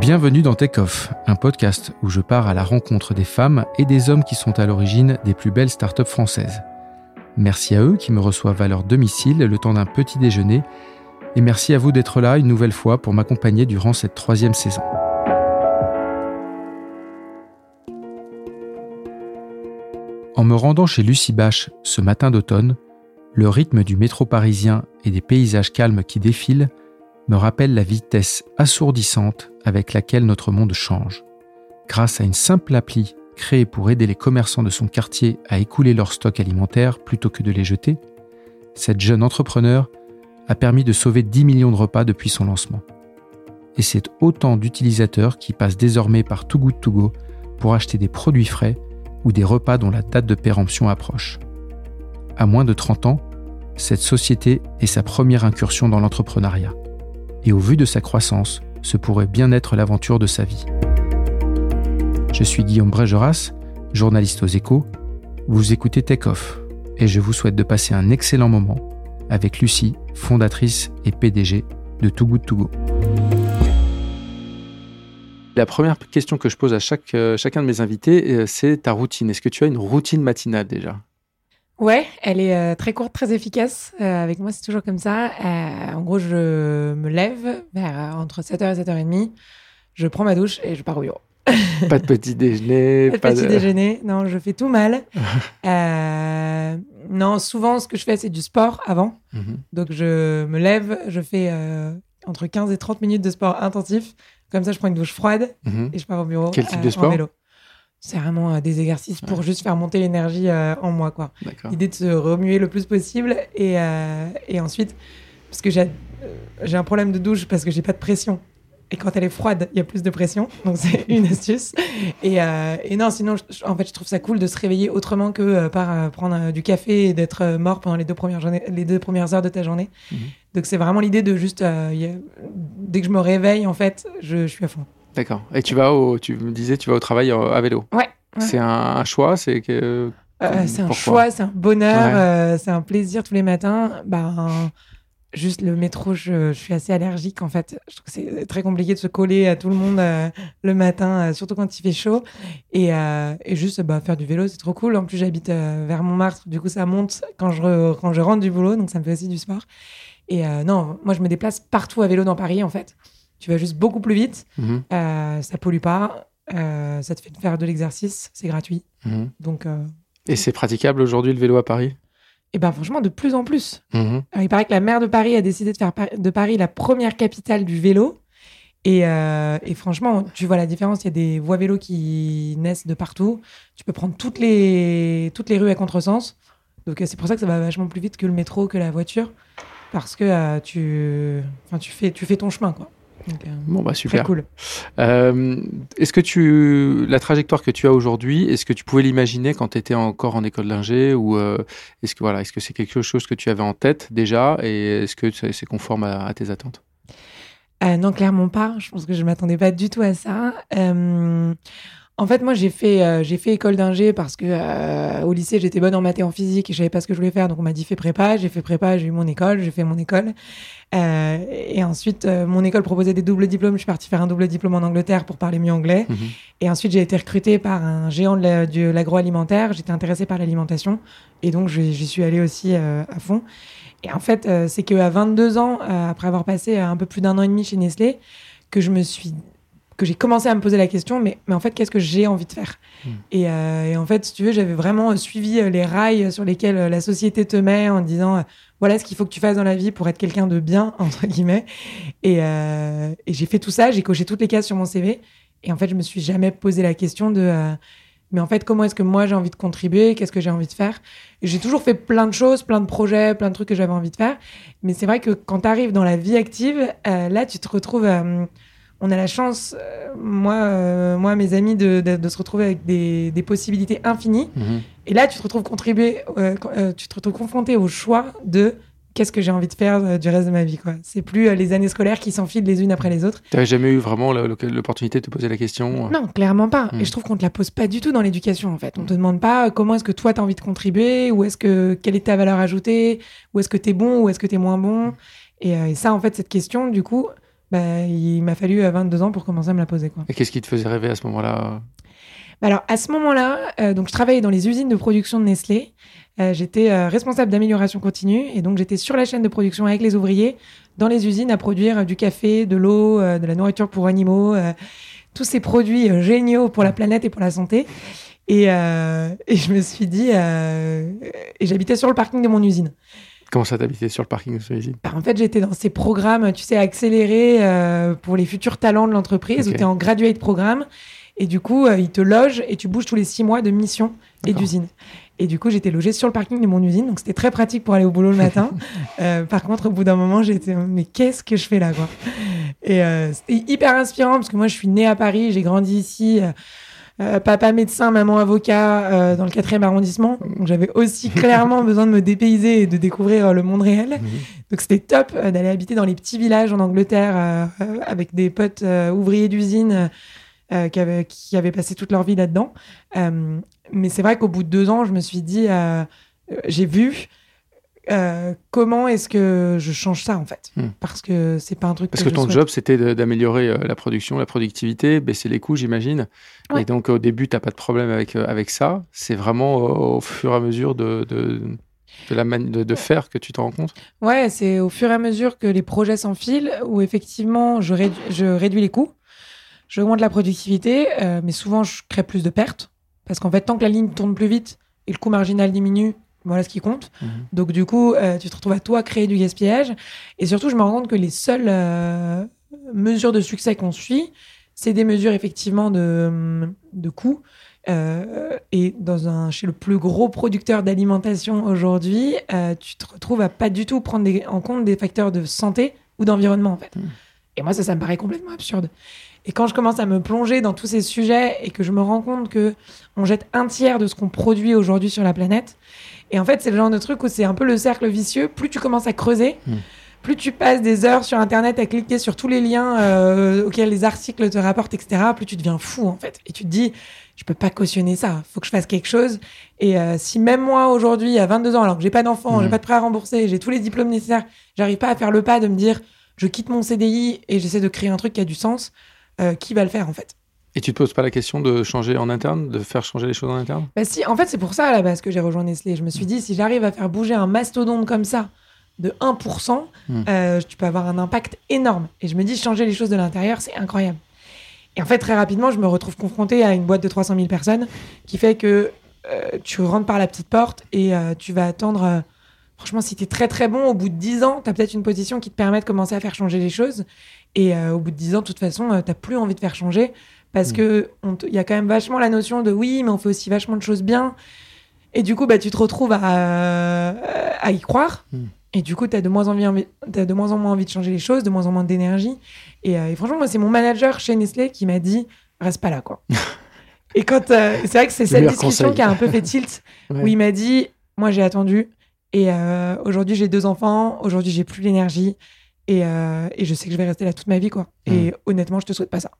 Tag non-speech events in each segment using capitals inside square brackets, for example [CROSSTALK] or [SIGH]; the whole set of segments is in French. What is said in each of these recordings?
Bienvenue dans Take Off, un podcast où je pars à la rencontre des femmes et des hommes qui sont à l'origine des plus belles startups françaises. Merci à eux qui me reçoivent à leur domicile le temps d'un petit déjeuner et merci à vous d'être là une nouvelle fois pour m'accompagner durant cette troisième saison. En me rendant chez Lucie Bache ce matin d'automne, le rythme du métro parisien et des paysages calmes qui défilent me rappelle la vitesse assourdissante avec laquelle notre monde change. Grâce à une simple appli créée pour aider les commerçants de son quartier à écouler leurs stocks alimentaires plutôt que de les jeter, cette jeune entrepreneur a permis de sauver 10 millions de repas depuis son lancement. Et c'est autant d'utilisateurs qui passent désormais par Too Good pour acheter des produits frais ou des repas dont la date de péremption approche. À moins de 30 ans, cette société est sa première incursion dans l'entrepreneuriat. Et au vu de sa croissance, ce pourrait bien être l'aventure de sa vie. Je suis Guillaume Brégeras, journaliste aux échos. Vous écoutez Take et je vous souhaite de passer un excellent moment avec Lucie, fondatrice et PDG de Too Good To. La première question que je pose à euh, chacun de mes invités, euh, c'est ta routine. Est-ce que tu as une routine matinale déjà? Ouais, elle est euh, très courte, très efficace. Euh, avec moi, c'est toujours comme ça. Euh, en gros, je me lève vers entre 7h et 7h30. Je prends ma douche et je pars au bureau. Pas de petit déjeuner, [LAUGHS] Pas de petit déjeuner. Non, je fais tout mal. [LAUGHS] Non, souvent, ce que je fais, c'est du sport avant. Mhm. Donc, je me lève, je fais entre 15 et 30 minutes de sport intensif. Comme ça, je prends une douche froide Mhm. et je pars au bureau. Quel type de en sport? vélo. C'est vraiment euh, des exercices pour juste faire monter l'énergie euh, en moi, quoi. L'idée de se remuer le plus possible et, euh, et ensuite, parce que j'ai j'ai un problème de douche parce que j'ai pas de pression. Et quand elle est froide, il y a plus de pression. Donc, c'est [LAUGHS] une astuce. Et, et non, sinon, je- en fait, je trouve ça cool de se réveiller autrement que par prendre du café et d'être mort pendant les deux, premières journées, les deux premières heures de ta journée. Mhm. Donc, c'est vraiment l'idée de juste, a- dès que je me réveille, en fait, je, je suis à fond. D'accord. Et tu vas au, tu me disais, tu vas au travail euh, à vélo. Ouais. ouais. C'est un, un choix, c'est que. Euh, c'est un choix, c'est un bonheur, Ouais. euh, c'est un plaisir tous les matins. Ben, juste le métro, je, je suis assez allergique en fait. Je trouve que c'est très compliqué de se coller à tout le monde euh, le matin, euh, surtout quand il fait chaud. Et, euh, et juste bah, faire du vélo, c'est trop cool. En plus, j'habite euh, vers Montmartre, du coup, ça monte quand je, re- quand je rentre du boulot, donc ça me fait aussi du sport. Et euh, non, moi, je me déplace partout à vélo dans Paris en fait. Tu vas juste beaucoup plus vite, Mhm, euh, ça pollue pas, euh, ça te fait faire de l'exercice, c'est gratuit. mhm. Donc. euh, Et c'est praticable aujourd'hui le vélo à Paris? Et ben franchement, de plus en plus. Mhm. Alors, il paraît que la maire de Paris a décidé de faire de Paris la première capitale du vélo. Et, euh, et franchement, tu vois la différence. Il y a des voies vélo qui naissent de partout. Tu peux prendre toutes les, toutes les rues à contresens. Donc, euh, c'est pour ça que ça va vachement plus vite que le métro, que la voiture. Parce que euh, tu, enfin, tu, fais, tu fais ton chemin, quoi. Donc, euh, Bon, bah très super. cool. Euh, est-ce que tu. La trajectoire que tu as aujourd'hui, est-ce que tu pouvais l'imaginer quand tu étais encore en école d'ingé Ou euh, est-ce que voilà, est-ce que c'est quelque chose que tu avais en tête déjà Et est-ce que c'est conforme à, à tes attentes? Euh, non, clairement pas. Je pense que je m'attendais pas du tout à ça. Euh, en fait, moi, j'ai fait, euh, j'ai fait école d'ingé parce que euh, au lycée, j'étais bonne en maths et en physique et je savais pas ce que je voulais faire. Donc, on m'a dit fais prépa. J'ai fait prépa, j'ai eu mon école, j'ai fait mon école. Euh, et ensuite, euh, mon école proposait des doubles diplômes. Je suis partie faire un double diplôme en Angleterre pour parler mieux anglais. Mhm. Et ensuite, j'ai été recrutée par un géant de la- de l'agroalimentaire. J'étais intéressée par l'alimentation. Et donc, j'y suis allée aussi euh, à fond. Et en fait, euh, c'est qu'à 22 ans, euh, après avoir passé un peu plus d'un an et demi chez Nestlé, que je me suis que j'ai commencé à me poser la question, mais, mais en fait, qu'est-ce que j'ai envie de faire et, euh, et en fait, si tu veux, j'avais vraiment euh, suivi euh, les rails sur lesquels la société te met en disant, euh, voilà ce qu'il faut que tu fasses dans la vie pour être quelqu'un de bien, [LAUGHS] entre guillemets. Et, euh, et j'ai fait tout ça, j'ai coché toutes les cases sur mon CV. Et en fait, je me suis jamais posé la question de, mais en fait, comment est-ce que moi j'ai envie de contribuer? Qu'est-ce que j'ai envie de faire? J'ai toujours fait plein de choses, plein de projets, plein de trucs que j'avais envie de faire. Mais c'est vrai que quand tu arrives dans la vie active, là, tu te retrouves. Euh, on a la chance, euh, moi, moi, mes amis, de, de, se retrouver avec des, des possibilités infinies. Mhm. Et là, tu te retrouves contribuer, tu te retrouves confronté au choix de qu'est-ce que j'ai envie de faire euh, du reste de ma vie. quoi. C'est plus euh, les années scolaires qui s'enfilent les unes après les autres. Tu n'avais jamais eu vraiment l'opportunité de te poser la question euh? Non, clairement pas. Et hmm. je trouve qu'on te la pose pas du tout dans l'éducation en fait. On te demande pas comment est-ce que toi tu as envie de contribuer, ou est-ce que quelle est ta valeur ajoutée, ou est-ce que tu es bon, ou est-ce que tu es moins bon? Et, ça en fait cette question du coup, bah, il m'a fallu 22 ans pour commencer à me la poser. Quoi. Et qu'est-ce qui te faisait rêver à ce moment-là bah, alors à ce moment-là, donc je travaillais dans les usines de production de Nestlé euh, j'étais euh, responsable d'amélioration continue et donc j'étais sur la chaîne de production avec les ouvriers dans les usines à produire du café, de l'eau, euh, de la nourriture pour animaux, tous ces produits géniaux pour la planète et pour la santé. Et, et je me suis dit, et j'habitais sur le parking de mon usine. Comment ça t'habitais sur le parking de ton usine bah, En fait, j'étais dans ces programmes, tu sais, accélérés pour les futurs talents de l'entreprise, où tu es en graduate programme. Et du coup, ils te logent et tu bouges tous les six mois de mission et d'usine. Et du coup, j'étais logée sur le parking de mon usine, donc c'était très pratique pour aller au boulot le matin. [LAUGHS] Euh, par contre, au bout d'un moment, j'étais mais qu'est-ce que je fais là quoi? Et euh, c'était hyper inspirant parce que moi, je suis née à Paris, j'ai grandi ici. Euh, papa médecin, maman avocat dans le 4e arrondissement. Donc j'avais aussi [LAUGHS] clairement besoin de me dépayser et de découvrir le monde réel. Donc c'était top d'aller habiter dans les petits villages en Angleterre avec des potes ouvriers d'usine euh, qui, avaient, qui avaient passé toute leur vie là-dedans. Euh, mais c'est vrai qu'au bout de deux ans, je me suis dit, euh, j'ai vu comment est-ce que je change ça en fait hmm. Parce que c'est pas un truc. Parce que, ton job c'était d'améliorer la production, la productivité, baisser les coûts, j'imagine. Et donc au début, tu n'as pas de problème avec, avec ça. C'est vraiment au, fur et à mesure de, de, de, la de, de, faire que tu te rends compte Ouais, c'est au fur et à mesure que les projets s'enfilent où effectivement je, je réduis les coûts j'augmente la productivité, euh, mais souvent je crée plus de pertes. Parce qu'en fait, tant que la ligne tourne plus vite et le coût marginal diminue, voilà ce qui compte. Mhm. Donc du coup, euh, tu te retrouves à toi créer du gaspillage. Et surtout, je me rends compte que les seules euh, mesures de succès qu'on suit, c'est des mesures effectivement de, de coûts. et dans un, chez le plus gros producteur d'alimentation aujourd'hui, tu te retrouves à pas du tout prendre en compte des facteurs de santé ou d'environnement en fait. Mhm. Et moi, ça, ça me paraît complètement absurde. Et quand je commence à me plonger dans tous ces sujets et que je me rends compte que on jette un tiers de ce qu'on produit aujourd'hui sur la planète, et en fait, c'est le genre de truc où c'est un peu le cercle vicieux. Plus tu commences à creuser, hmm. plus tu passes des heures sur Internet à cliquer sur tous les liens euh, auxquels les articles te rapportent, etc., plus tu deviens fou, en fait. Et tu te dis, je peux pas cautionner ça. Faut que je fasse quelque chose. Et euh, si même moi, aujourd'hui, à 22 ans, alors que j'ai pas d'enfant, j'ai hmm. pas de prêt à rembourser, j'ai tous les diplômes nécessaires, j'arrive pas à faire le pas de me dire, je quitte mon CDI et j'essaie de créer un truc qui a du sens euh, qui va le faire en fait. Et tu te poses pas la question de changer en interne, de faire changer les choses en interne? Bah si, en fait c'est pour ça à la base que j'ai rejoint Nestlé. Je me suis dit si j'arrive à faire bouger un mastodonte comme ça de 1%, hmm. euh, tu peux avoir un impact énorme. Et je me dis changer les choses de l'intérieur, c'est incroyable. Et en fait très rapidement, je me retrouve confrontée à une boîte de 300 000 personnes qui fait que euh, tu rentres par la petite porte et tu vas attendre... Franchement, si tu es très très bon, au bout de 10 ans, tu as peut-être une position qui te permet de commencer à faire changer les choses. Et euh, au bout de 10 ans, de toute façon, euh, t'as plus envie de faire changer parce mm. que il y a quand même vachement la notion de oui, mais on fait aussi vachement de choses bien. Et du coup, bah, tu te retrouves à, euh, à y croire. Mm. Et du coup, tu as de, moins en moins de moins en moins envie de changer les choses, de moins en moins d'énergie. Et, franchement, moi, c'est mon manager chez Nestlé qui m'a dit reste pas là, quoi. [LAUGHS] et quand. c'est vrai que c'est cette discussion qui a un peu fait tilt, [LAUGHS] où il m'a dit moi, j'ai attendu. Et aujourd'hui, j'ai deux enfants. Aujourd'hui, j'ai plus l'énergie. Euh, et, je sais que je vais rester là toute ma vie, quoi. Et mm. honnêtement, je te souhaite pas ça.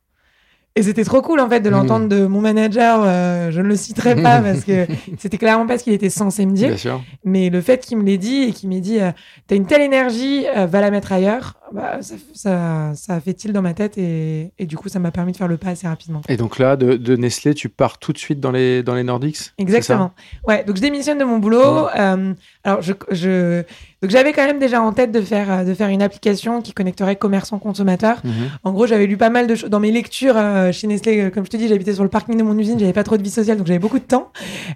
Et c'était trop cool en fait de mm. l'entendre de mon manager. Euh, je ne le citerai pas [LAUGHS] parce que c'était clairement pas ce qu'il était censé me dire. Mais le fait qu'il me l'ait dit et qu'il m'ait dit euh, T'as une telle énergie, va la mettre ailleurs, bah, ça, ça, a fait tilt dans ma tête et, et du coup ça m'a permis de faire le pas assez rapidement. Et donc là, de, de, Nestlé, tu pars tout de suite dans les, dans les Nordics Exactement. Ouais, donc je démissionne de mon boulot. alors je, je donc j'avais quand même déjà en tête de faire euh, de faire une application qui connecterait commerçants consommateurs. Mhm. En gros, j'avais lu pas mal de choses dans mes lectures euh, chez Nestlé. Euh, comme je te dis, j'habitais sur le parking de mon usine, j'avais pas trop de vie sociale, donc j'avais beaucoup de temps.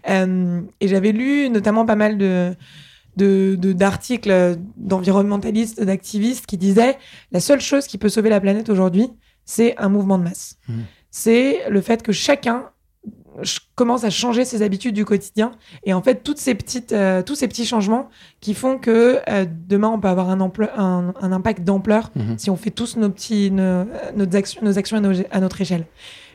et j'avais lu notamment pas mal de d'articles de, d'environnementalistes, d'activistes qui disaient la seule chose qui peut sauver la planète aujourd'hui, c'est un mouvement de masse. Mhm. C'est le fait que chacun commence à changer ses habitudes du quotidien. Et en fait, toutes ces petites, euh, tous ces petits changements qui font que euh, demain, on peut avoir un, un, un impact d'ampleur Mhm. si on fait tous nos, petits, nos, nos actions, nos actions à, nos- à notre échelle.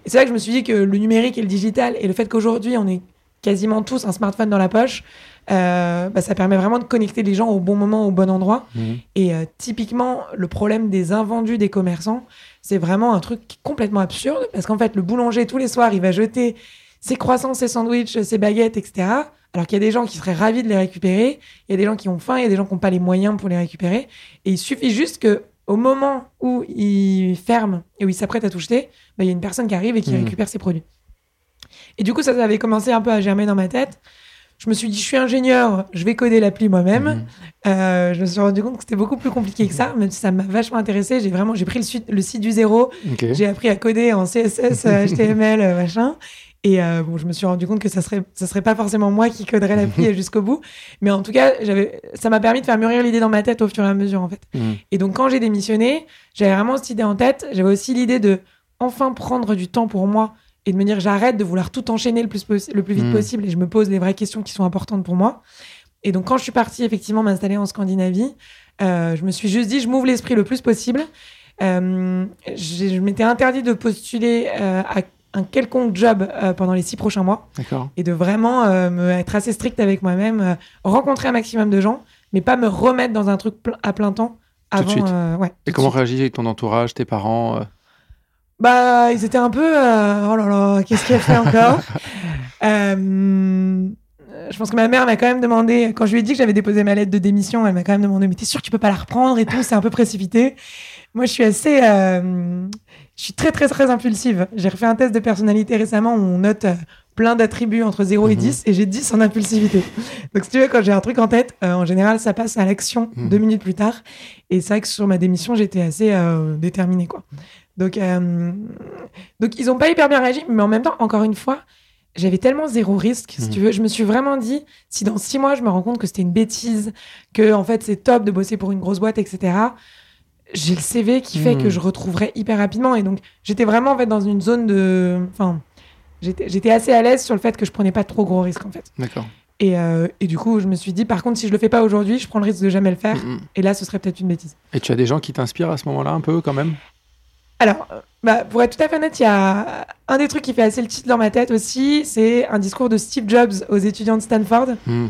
Et c'est là que je me suis dit que le numérique et le digital et le fait qu'aujourd'hui, on ait quasiment tous un smartphone dans la poche, euh, bah, ça permet vraiment de connecter les gens au bon moment, au bon endroit. Mhm. Et euh, typiquement, le problème des invendus des commerçants, c'est vraiment un truc qui est complètement absurde parce qu'en fait, le boulanger, tous les soirs, il va jeter ses croissants, ses sandwichs, ses baguettes, etc. Alors qu'il y a des gens qui seraient ravis de les récupérer, il y a des gens qui ont faim, il y a des gens qui n'ont pas les moyens pour les récupérer. Et il suffit juste que au moment où il ferme et où il s'apprête à tout jeter, bah, il y a une personne qui arrive et qui Mhm. récupère ses produits. Et du coup, ça, ça avait commencé un peu à germer dans ma tête. Je me suis dit, je suis ingénieur, je vais coder l'appli moi-même. Mhm. Euh, je me suis rendu compte que c'était beaucoup plus compliqué que ça, même si ça m'a vachement intéressé. J'ai vraiment, j'ai pris le, site- le site du zéro, j'ai appris à coder en CSS, [LAUGHS] HTML, euh, machin. Et euh, bon, je me suis rendu compte que ça serait, ça serait pas forcément moi qui coderais l'appli jusqu'au bout. Mais en tout cas, j'avais, ça m'a permis de faire mûrir l'idée dans ma tête au fur et à mesure, en fait. Mhm. Et donc, quand j'ai démissionné, j'avais vraiment cette idée en tête. J'avais aussi l'idée de enfin prendre du temps pour moi et de me dire j'arrête de vouloir tout enchaîner le plus, le plus vite Mhm. possible et je me pose les vraies questions qui sont importantes pour moi. Et donc, quand je suis partie effectivement m'installer en Scandinavie, euh, je me suis juste dit je m'ouvre l'esprit le plus possible. Euh, je m'étais interdit de postuler euh, à un quelconque job pendant les six prochains mois et de vraiment me être assez stricte avec moi-même, rencontrer un maximum de gens, mais pas me remettre dans un truc à plein temps Tout de avant. suite. ouais, Et comment réagit ton entourage, tes parents Bah, ils étaient un peu. euh, oh là là, qu'est-ce qu'elle fait encore [LAUGHS] Euh, Je pense que ma mère m'a quand même demandé, quand je lui ai dit que j'avais déposé ma lettre de démission, elle m'a quand même demandé Mais t'es sûr que tu peux pas la reprendre et tout C'est un peu précipité. Moi, je suis assez. euh, je suis très, très, très impulsive. J'ai refait un test de personnalité récemment où on note plein d'attributs entre 0 et Mhm. 10 et j'ai 10 en impulsivité. Donc, si tu veux, quand j'ai un truc en tête, euh, en général, ça passe à l'action Mhm. deux minutes plus tard. Et c'est vrai que sur ma démission, j'étais assez euh, déterminée, quoi. Donc, euh, donc, ils ont pas hyper bien réagi, mais en même temps, encore une fois, j'avais tellement zéro risque, si Mhm. tu veux. Je me suis vraiment dit, si dans six mois, je me rends compte que c'était une bêtise, que en fait, c'est top de bosser pour une grosse boîte, etc. J'ai le CV qui fait Mhm. que je retrouverai hyper rapidement. Et donc, j'étais vraiment en fait dans une zone de. Enfin, j'étais j'étais assez à l'aise sur le fait que je prenais pas trop gros risques, en fait. D'accord. Et, euh, et du coup, je me suis dit, par contre, si je le fais pas aujourd'hui, je prends le risque de jamais le faire. Mhm. Et là, ce serait peut-être une bêtise. Et tu as des gens qui t'inspirent à ce moment-là un peu quand même? Alors, euh, bah, pour être tout à fait honnête, il y a un des trucs qui fait assez le titre dans ma tête aussi, c'est un discours de Steve Jobs aux étudiants de Stanford Mhm.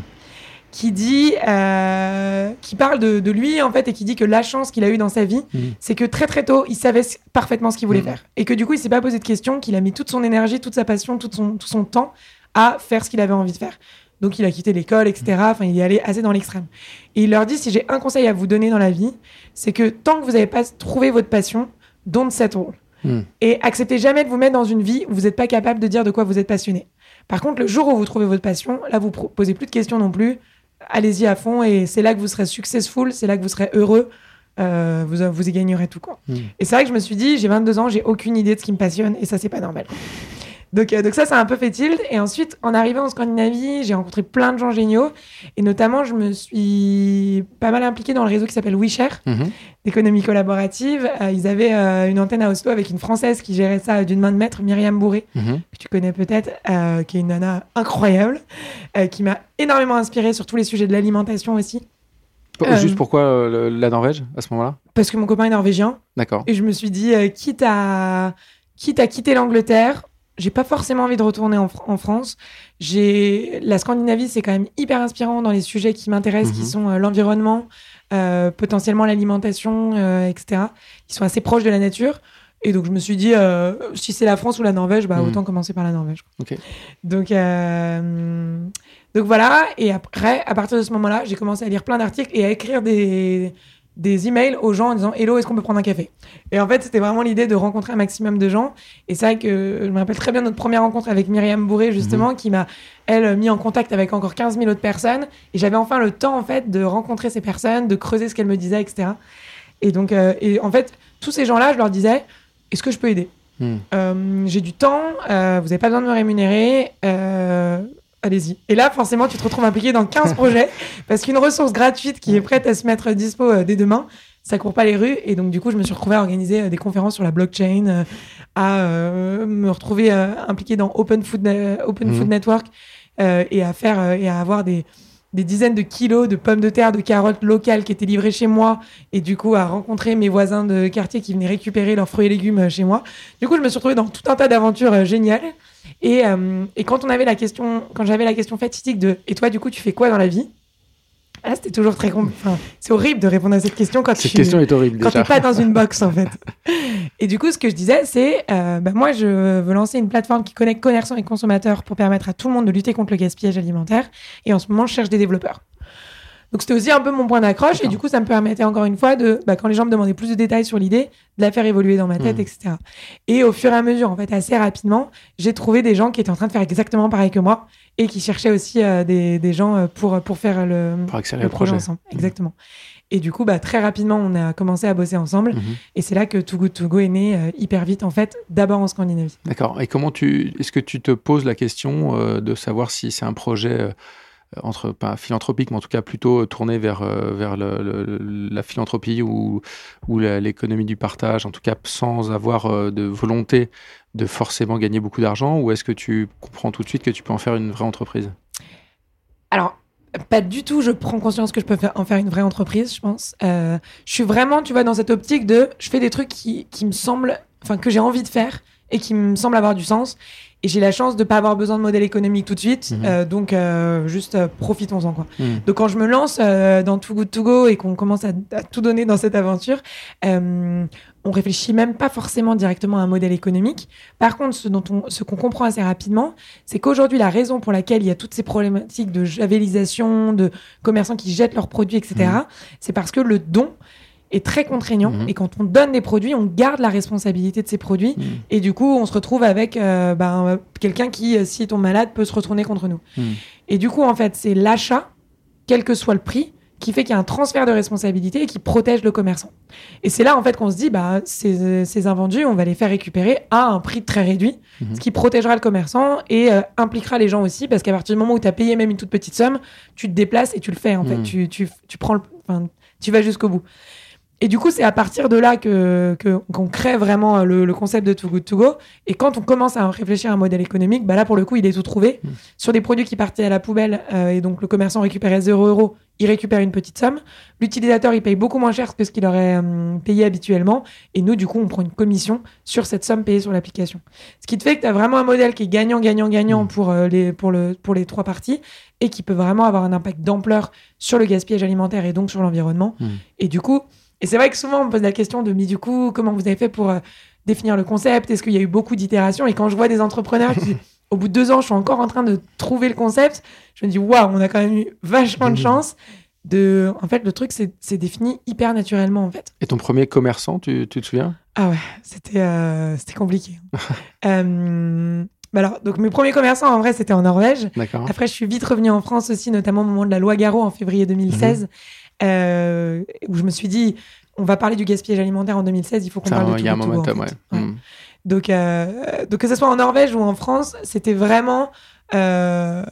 qui dit, euh, qui parle de, de lui en fait et qui dit que la chance qu'il a eue dans sa vie, Mhm. c'est que très très tôt, il savait parfaitement ce qu'il voulait Mhm. faire et que du coup, il s'est pas posé de questions, qu'il a mis toute son énergie, toute sa passion, tout son, tout son temps à faire ce qu'il avait envie de faire. Donc, il a quitté l'école, etc. Enfin, il est allé assez dans l'extrême. Et il leur dit si j'ai un conseil à vous donner dans la vie, c'est que tant que vous n'avez pas trouvé votre passion, don't settle. Hmm. Et acceptez jamais de vous mettre dans une vie où vous n'êtes pas capable de dire de quoi vous êtes passionné. Par contre, le jour où vous trouvez votre passion, là, vous posez plus de questions non plus. Allez-y à fond et c'est là que vous serez successful, c'est là que vous serez heureux. Euh, vous, vous y gagnerez tout, quoi. Hmm. Et c'est vrai que je me suis dit, j'ai 22 ans, j'ai aucune idée de ce qui me passionne et ça, c'est pas normal. Donc, euh, donc ça, c'est un peu fait tilt. Et ensuite, en arrivant en Scandinavie, j'ai rencontré plein de gens géniaux. Et notamment, je me suis pas mal impliquée dans le réseau qui s'appelle WeShare, Mhm. d'économie collaborative. Euh, ils avaient euh, une antenne à Oslo avec une Française qui gérait ça d'une main de maître, Myriam Bourré, Mhm. que tu connais peut-être, qui est une nana incroyable, qui m'a énormément inspirée sur tous les sujets de l'alimentation aussi. Juste pourquoi la Norvège à ce moment-là? Parce que mon copain est norvégien. D'accord. Et je me suis dit, quitte, à, quitte à quitter l'Angleterre, j'ai pas forcément envie de retourner en, Fr- en France. J'ai la Scandinavie, c'est quand même hyper inspirant dans les sujets qui m'intéressent, qui Mhm. sont euh, l'environnement, euh, potentiellement l'alimentation, euh, etc. Ils sont assez proches de la nature. Et donc je me suis dit, si c'est la France ou la Norvège, bah, Mhm. autant commencer par la Norvège. Donc voilà. Et après, à partir de ce moment-là, j'ai commencé à lire plein d'articles et à écrire des, des emails aux gens en disant Hello, est-ce qu'on peut prendre un café? Et en fait, c'était vraiment l'idée de rencontrer un maximum de gens. Et c'est vrai que je me rappelle très bien notre première rencontre avec Myriam Bourré, justement, qui m'a, elle, mis en contact avec encore 15 000 autres personnes. Et j'avais enfin le temps, en fait, de rencontrer ces personnes, de creuser ce qu'elles me disaient, etc. Et donc, euh, et en fait, tous ces gens-là, je leur disais Est-ce que je peux aider? Hmm. euh, j'ai du temps, euh, vous n'avez pas besoin de me rémunérer, euh, allez-y. Et là, forcément, tu te retrouves impliqué dans 15 [LAUGHS] projets, parce qu'une ressource gratuite qui est prête à se mettre dispo euh, dès demain, ça court pas les rues. Et donc, du coup, je me suis retrouvée à organiser des conférences sur la blockchain, à me retrouver impliquée dans Open Food, Open Mhm. Food Network et à faire et à avoir des des dizaines de kilos de pommes de terre, de carottes locales qui étaient livrées chez moi, et du coup à rencontrer mes voisins de quartier qui venaient récupérer leurs fruits et légumes euh, chez moi. Du coup, je me suis retrouvée dans tout un tas d'aventures euh, géniales. Et, euh, et quand on avait la question, quand j'avais la question fatidique de et toi, du coup, tu fais quoi dans la vie? Ah, c'était toujours très compliqué. Enfin, c'est horrible de répondre à cette question quand Cette tu question est horrible quand déjà. t'es pas dans une box en fait. [LAUGHS] Et du coup, ce que je disais, c'est, euh, bah, moi, je veux lancer une plateforme qui connecte commerçants et consommateurs pour permettre à tout le monde de lutter contre le gaspillage alimentaire. Et en ce moment, je cherche des développeurs. Donc c'était aussi un peu mon point d'accroche et du coup ça me permettait encore une fois de bah, quand les gens me demandaient plus de détails sur l'idée de la faire évoluer dans ma tête Mhm. etc et au fur et à mesure en fait assez rapidement j'ai trouvé des gens qui étaient en train de faire exactement pareil que moi et qui cherchaient aussi euh, des, des gens euh, pour pour faire le, Pour accélérer le le projet. ensemble exactement et du coup bah très rapidement on a commencé à bosser ensemble Mhm. et c'est là que Too Good To Go est né euh, hyper vite en fait d'abord en Scandinavie D'accord. Et comment tu, est-ce que tu te poses la question euh, de savoir si c'est un projet euh, entre pas philanthropique, mais en tout cas plutôt tourné vers vers le- le- la philanthropie ou ou l'économie du partage, en tout cas sans avoir de volonté de forcément gagner beaucoup d'argent, ou est-ce que tu comprends tout de suite que tu peux en faire une vraie entreprise? Alors, pas du tout, je prends conscience que je peux faire, en faire une vraie entreprise, je pense. Euh, je suis vraiment, tu vois, dans cette optique de, je fais des trucs qui, qui me semblent, enfin, que j'ai envie de faire et qui me semblent avoir du sens. Et j'ai la chance de pas avoir besoin de modèle économique tout de suite. Mhm. Euh, donc, euh, juste euh, profitons-en, quoi. Mhm. Donc, quand je me lance euh, dans Too Good To Go et qu'on commence à, à tout donner dans cette aventure, euh, on réfléchit même pas forcément directement à un modèle économique. Par contre, ce dont on, ce qu'on comprend assez rapidement, c'est qu'aujourd'hui, la raison pour laquelle il y a toutes ces problématiques de javélisation, de commerçants qui jettent leurs produits, etc., Mhm. c'est parce que le don est très contraignant. Mhm. Et quand on donne des produits, on garde la responsabilité de ces produits. Mhm. Et du coup, on se retrouve avec euh, ben, quelqu'un qui, euh, s'il tombe malade, peut se retourner contre nous. Et du coup, en fait, c'est l'achat, quel que soit le prix, qui fait qu'il y a un transfert de responsabilité et qui protège le commerçant. Et c'est là, en fait, qu'on se dit, bah, ces, ces invendus, on va les faire récupérer à un prix très réduit, Mhm. ce qui protégera le commerçant et euh, impliquera les gens aussi, parce qu'à partir du moment où tu as payé même une toute petite somme, tu te déplaces et tu le fais, en fait. Mhm. Tu, tu, tu prends le, enfin, tu vas jusqu'au bout. Et du coup, c'est à partir de là que que- qu'on crée vraiment le, le concept de Too Good To Go. Et quand on commence à réfléchir à un modèle économique, bah là, pour le coup, il est tout trouvé. Mm. Sur des produits qui partaient à la poubelle, euh, et donc le commerçant récupérait 0 euros, il récupère une petite somme. L'utilisateur, il paye beaucoup moins cher que ce qu'il aurait euh, payé habituellement. Et nous, du coup, on prend une commission sur cette somme payée sur l'application. Ce qui te fait que tu as vraiment un modèle qui est gagnant, gagnant, gagnant Mm. pour, euh, les, pour, le, pour les trois parties et qui peut vraiment avoir un impact d'ampleur sur le gaspillage alimentaire et donc sur l'environnement. Mm. Et du coup, et c'est vrai que souvent on me pose la question de, mais du coup, comment vous avez fait pour euh, définir le concept? Est-ce qu'il y a eu beaucoup d'itérations? Et quand je vois des entrepreneurs qui, au bout de deux ans, je suis encore en train de trouver le concept, je me dis, waouh, on a quand même eu vachement de Mhm. chance. De... En fait, le truc, c'est défini hyper naturellement, en fait. Et ton premier commerçant, tu, tu te souviens? Ah ouais, c'était euh, compliqué. [LAUGHS] euh, bah alors, donc mes premiers commerçants, en vrai, c'était en Norvège. D'accord. Après, je suis vite revenue en France aussi, notamment au moment de la loi Garot en février 2016, euh, où je me suis dit, on va parler du gaspillage alimentaire en 2016, il faut qu'on parle de Il y a un en momentum, fait. ouais. Ouais. Mhm. Donc, euh, donc, que ce soit en Norvège ou en France, c'était vraiment. euh,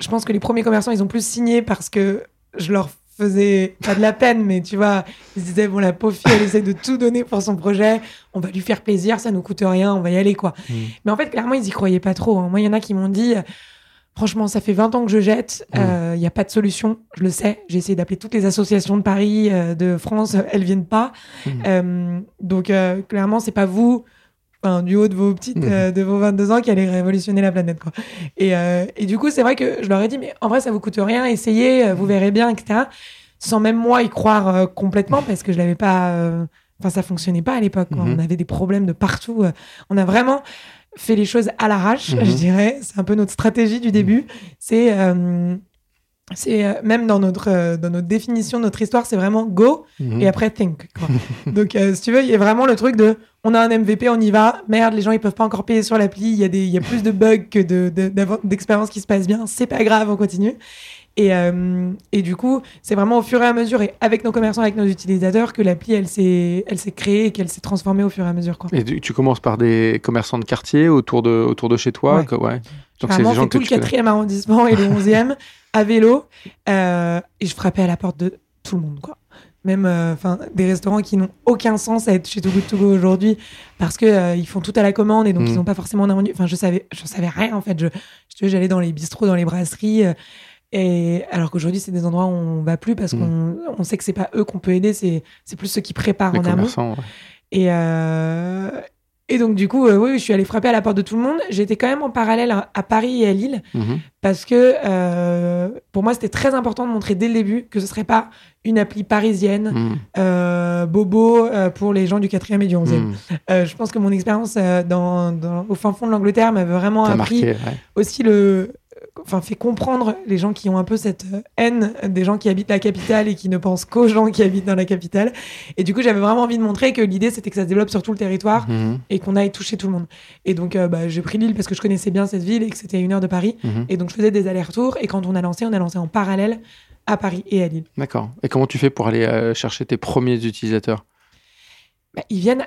je pense que les premiers commerçants, ils ont plus signé parce que je leur faisais pas de la peine, mais tu vois, ils se disaient, bon, la pauvre fille, elle essaie de tout donner pour son projet, on va lui faire plaisir, ça nous coûte rien, on va y aller, quoi. Mhm. Mais en fait, clairement, ils y croyaient pas trop. hein. Moi, il y en a qui m'ont dit, franchement, ça fait 20 ans que je jette, il Mhm. n'y a pas de solution, je le sais. J'ai essayé d'appeler toutes les associations de Paris, euh, de France, euh, elles viennent pas. Euh, donc, euh, clairement, c'est pas vous, enfin, du haut de vos petites, euh, de vos 22 ans, qui allez révolutionner la planète, quoi. Et, euh, et du coup, c'est vrai que je leur ai dit, mais en vrai, ça vous coûte rien, essayez, euh, vous verrez bien, etc. Sans même moi y croire euh, complètement, parce que je l'avais pas. euh, Enfin, ça fonctionnait pas à l'époque. Mhm. On avait des problèmes de partout. euh. On a vraiment fait les choses à l'arrache, Mhm. [LAUGHS] je dirais. C'est un peu notre stratégie du début. C'est euh, c'est euh, même dans notre euh, dans notre définition, notre histoire, c'est vraiment go Mhm. et après think. quoi. [LAUGHS] Donc, si tu veux, il y a vraiment le truc de on a un MVP, on y va. Merde, les gens ils peuvent pas encore payer sur l'appli. Il y a des il y a plus de bugs que de d'expériences qui se passent bien. C'est pas grave, on continue. Et, euh, et du coup, c'est vraiment au fur et à mesure et avec nos commerçants, avec nos utilisateurs, que l'appli elle s'est créée et qu'elle s'est transformée au fur et à mesure. Quoi. Et tu, tu commences par des commerçants de quartier autour de, autour de chez toi Ouais. que- ouais. Donc Vraiment, des gens que tout le tu connais. quatrième arrondissement et le onzième à vélo. euh, et je frappais à la porte de tout le monde, quoi. même enfin des restaurants qui n'ont aucun sens à être chez Too Good To Go aujourd'hui parce que ils font tout à la commande et donc ils Mm. n'ont pas forcément d'invendu. Enfin, je savais, je savais rien en fait. Je, je j'allais dans les bistrots, dans les brasseries. euh, et alors qu'aujourd'hui, c'est des endroits où on va plus parce Mm. qu'on on sait que c'est pas eux qu'on peut aider, c'est plus ceux qui préparent Les en amont. ouais. Et, euh, et donc, du coup, euh, oui, je suis allée frapper à la porte de tout le monde. J'étais quand même en parallèle à, Paris et à Lille Mhm. parce que euh, pour moi, c'était très important de montrer dès le début que ce serait pas une appli parisienne, euh, bobo pour les gens du 4e et du 11e. Mhm. Euh, je pense que mon expérience dans, dans- au fin fond de l'Angleterre m'avait vraiment appris marqué, ouais. aussi le enfin fait comprendre les gens qui ont un peu cette euh, haine des gens qui habitent la capitale et qui ne pensent qu'aux gens qui habitent dans la capitale et du coup j'avais vraiment envie de montrer que l'idée c'était que ça se développe sur tout le territoire Mhm. et qu'on aille toucher tout le monde et donc euh, bah, j'ai pris Lille parce que je connaissais bien cette ville et que c'était à une heure de Paris Mhm. et donc je faisais des allers-retours et quand on a lancé on a lancé en parallèle à Paris et à Lille D'accord. Et comment tu fais pour aller euh, chercher tes premiers utilisateurs? Bah, ils viennent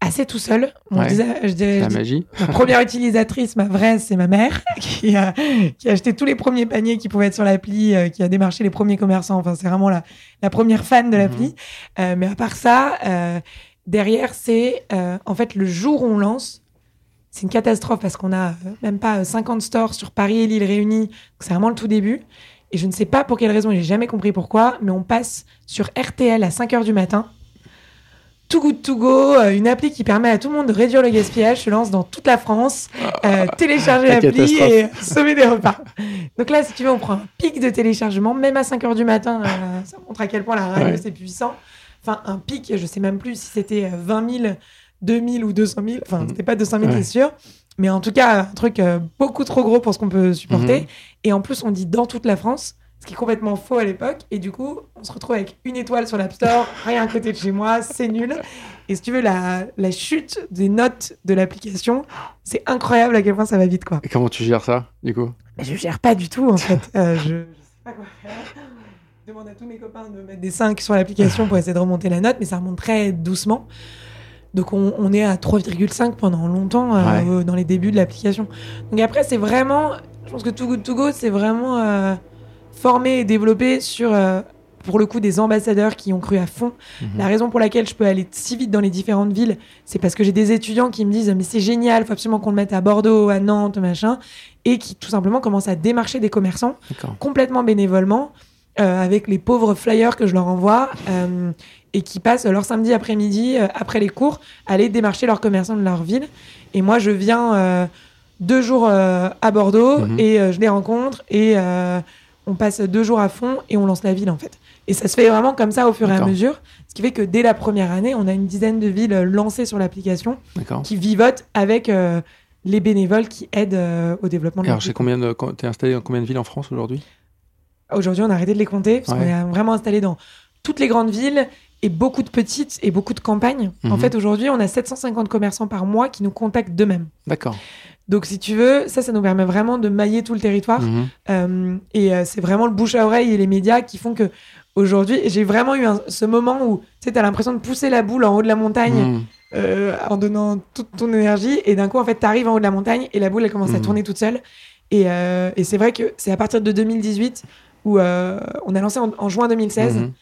assez tout seuls Mon Ouais. je dirais- La je dis- magie Ma première utilisatrice, ma vraie, c'est ma mère, [LAUGHS] qui a, qui a acheté tous les premiers paniers qui pouvaient être sur l'appli, euh, qui a démarché les premiers commerçants. Enfin, c'est vraiment la, la première fan de l'appli. Euh, mais à part ça, euh, derrière, c'est euh, en fait le jour où on lance, c'est une catastrophe parce qu'on a même pas euh, 50 stores sur Paris et Lille réunis. C'est vraiment le tout début. Et je ne sais pas pour quelle raison, j'ai jamais compris pourquoi, mais on passe sur RTL à 5 heures du matin. Too Good To Go, euh, une appli qui permet à tout le monde de réduire le gaspillage, se lance dans toute la France, euh, télécharger La l'appli et sauver des repas. Donc là, si tu veux, on prend un pic de téléchargement, même à 5 heures du matin, euh, ça montre à quel point la radio Ouais. c'est puissant. Enfin, un pic, je sais même plus si c'était euh, 20 000, 2000 ou 200 000. Enfin, Mhm. c'était pas 200 000, Ouais. c'est sûr. Mais en tout cas, un truc euh, beaucoup trop gros pour ce qu'on peut supporter. Mhm. Et en plus, on dit dans toute la France, ce qui est complètement faux à l'époque. Et du coup, on se retrouve avec une étoile sur l'App Store, rien à côté de chez moi, c'est nul. Et si tu veux, la, la chute des notes de l'application, c'est incroyable à quel point ça va vite, quoi. Et comment tu gères ça, du coup? Mais je gère pas du tout, en fait. Euh, je, je sais pas quoi faire. Je demande à tous mes copains de mettre des 5 sur l'application pour essayer de remonter la note, mais ça remonte très doucement. Donc on, on est à 3,5 pendant longtemps euh, Ouais. dans les débuts de l'application. Donc après, c'est vraiment, je pense que Too Good To Go, c'est vraiment euh, formé et développé sur, euh, pour le coup, des ambassadeurs qui ont cru à fond. Mhm. La raison pour laquelle je peux aller si vite dans les différentes villes, c'est parce que j'ai des étudiants qui me disent mais c'est génial, faut absolument qu'on le mette à Bordeaux, à Nantes, machin, et qui tout simplement commencent à démarcher des commerçants complètement bénévolement euh, avec les pauvres flyers que je leur envoie euh, et qui passent leur samedi après-midi euh, après les cours à aller démarcher leurs commerçants de leur ville. Et moi, je viens deux jours à Bordeaux Mhm. et je les rencontre et on passe deux jours à fond et on lance la ville en fait. Et ça se fait vraiment comme ça au fur et à mesure, ce qui fait que dès la première année, on a une dizaine de villes euh, lancées sur l'application qui vivotent avec euh, les bénévoles qui aident euh, au développement de alors, chez combien de... T'es installé dans combien de villes en France aujourd'hui? Aujourd'hui, on a arrêté de les compter parce Ouais. qu'on est vraiment installé dans toutes les grandes villes et beaucoup de petites et beaucoup de campagnes. En Mhm. fait, aujourd'hui, on a 750 commerçants par mois qui nous contactent d'eux-mêmes. D'accord. Donc, si tu veux, ça, ça nous permet vraiment de mailler tout le territoire. Mhm. Euh, et euh, c'est vraiment le bouche à oreille et les médias qui font que aujourd'hui, j'ai vraiment eu un- ce moment où tu sais, as l'impression de pousser la boule en haut de la montagne Mhm. euh, en donnant toute ton énergie. Et d'un coup, en fait, tu arrives en haut de la montagne et la boule, elle commence à Mhm. tourner toute seule. Et, et c'est vrai que c'est à partir de 2018 où on a lancé en, en juin 2016. Mhm.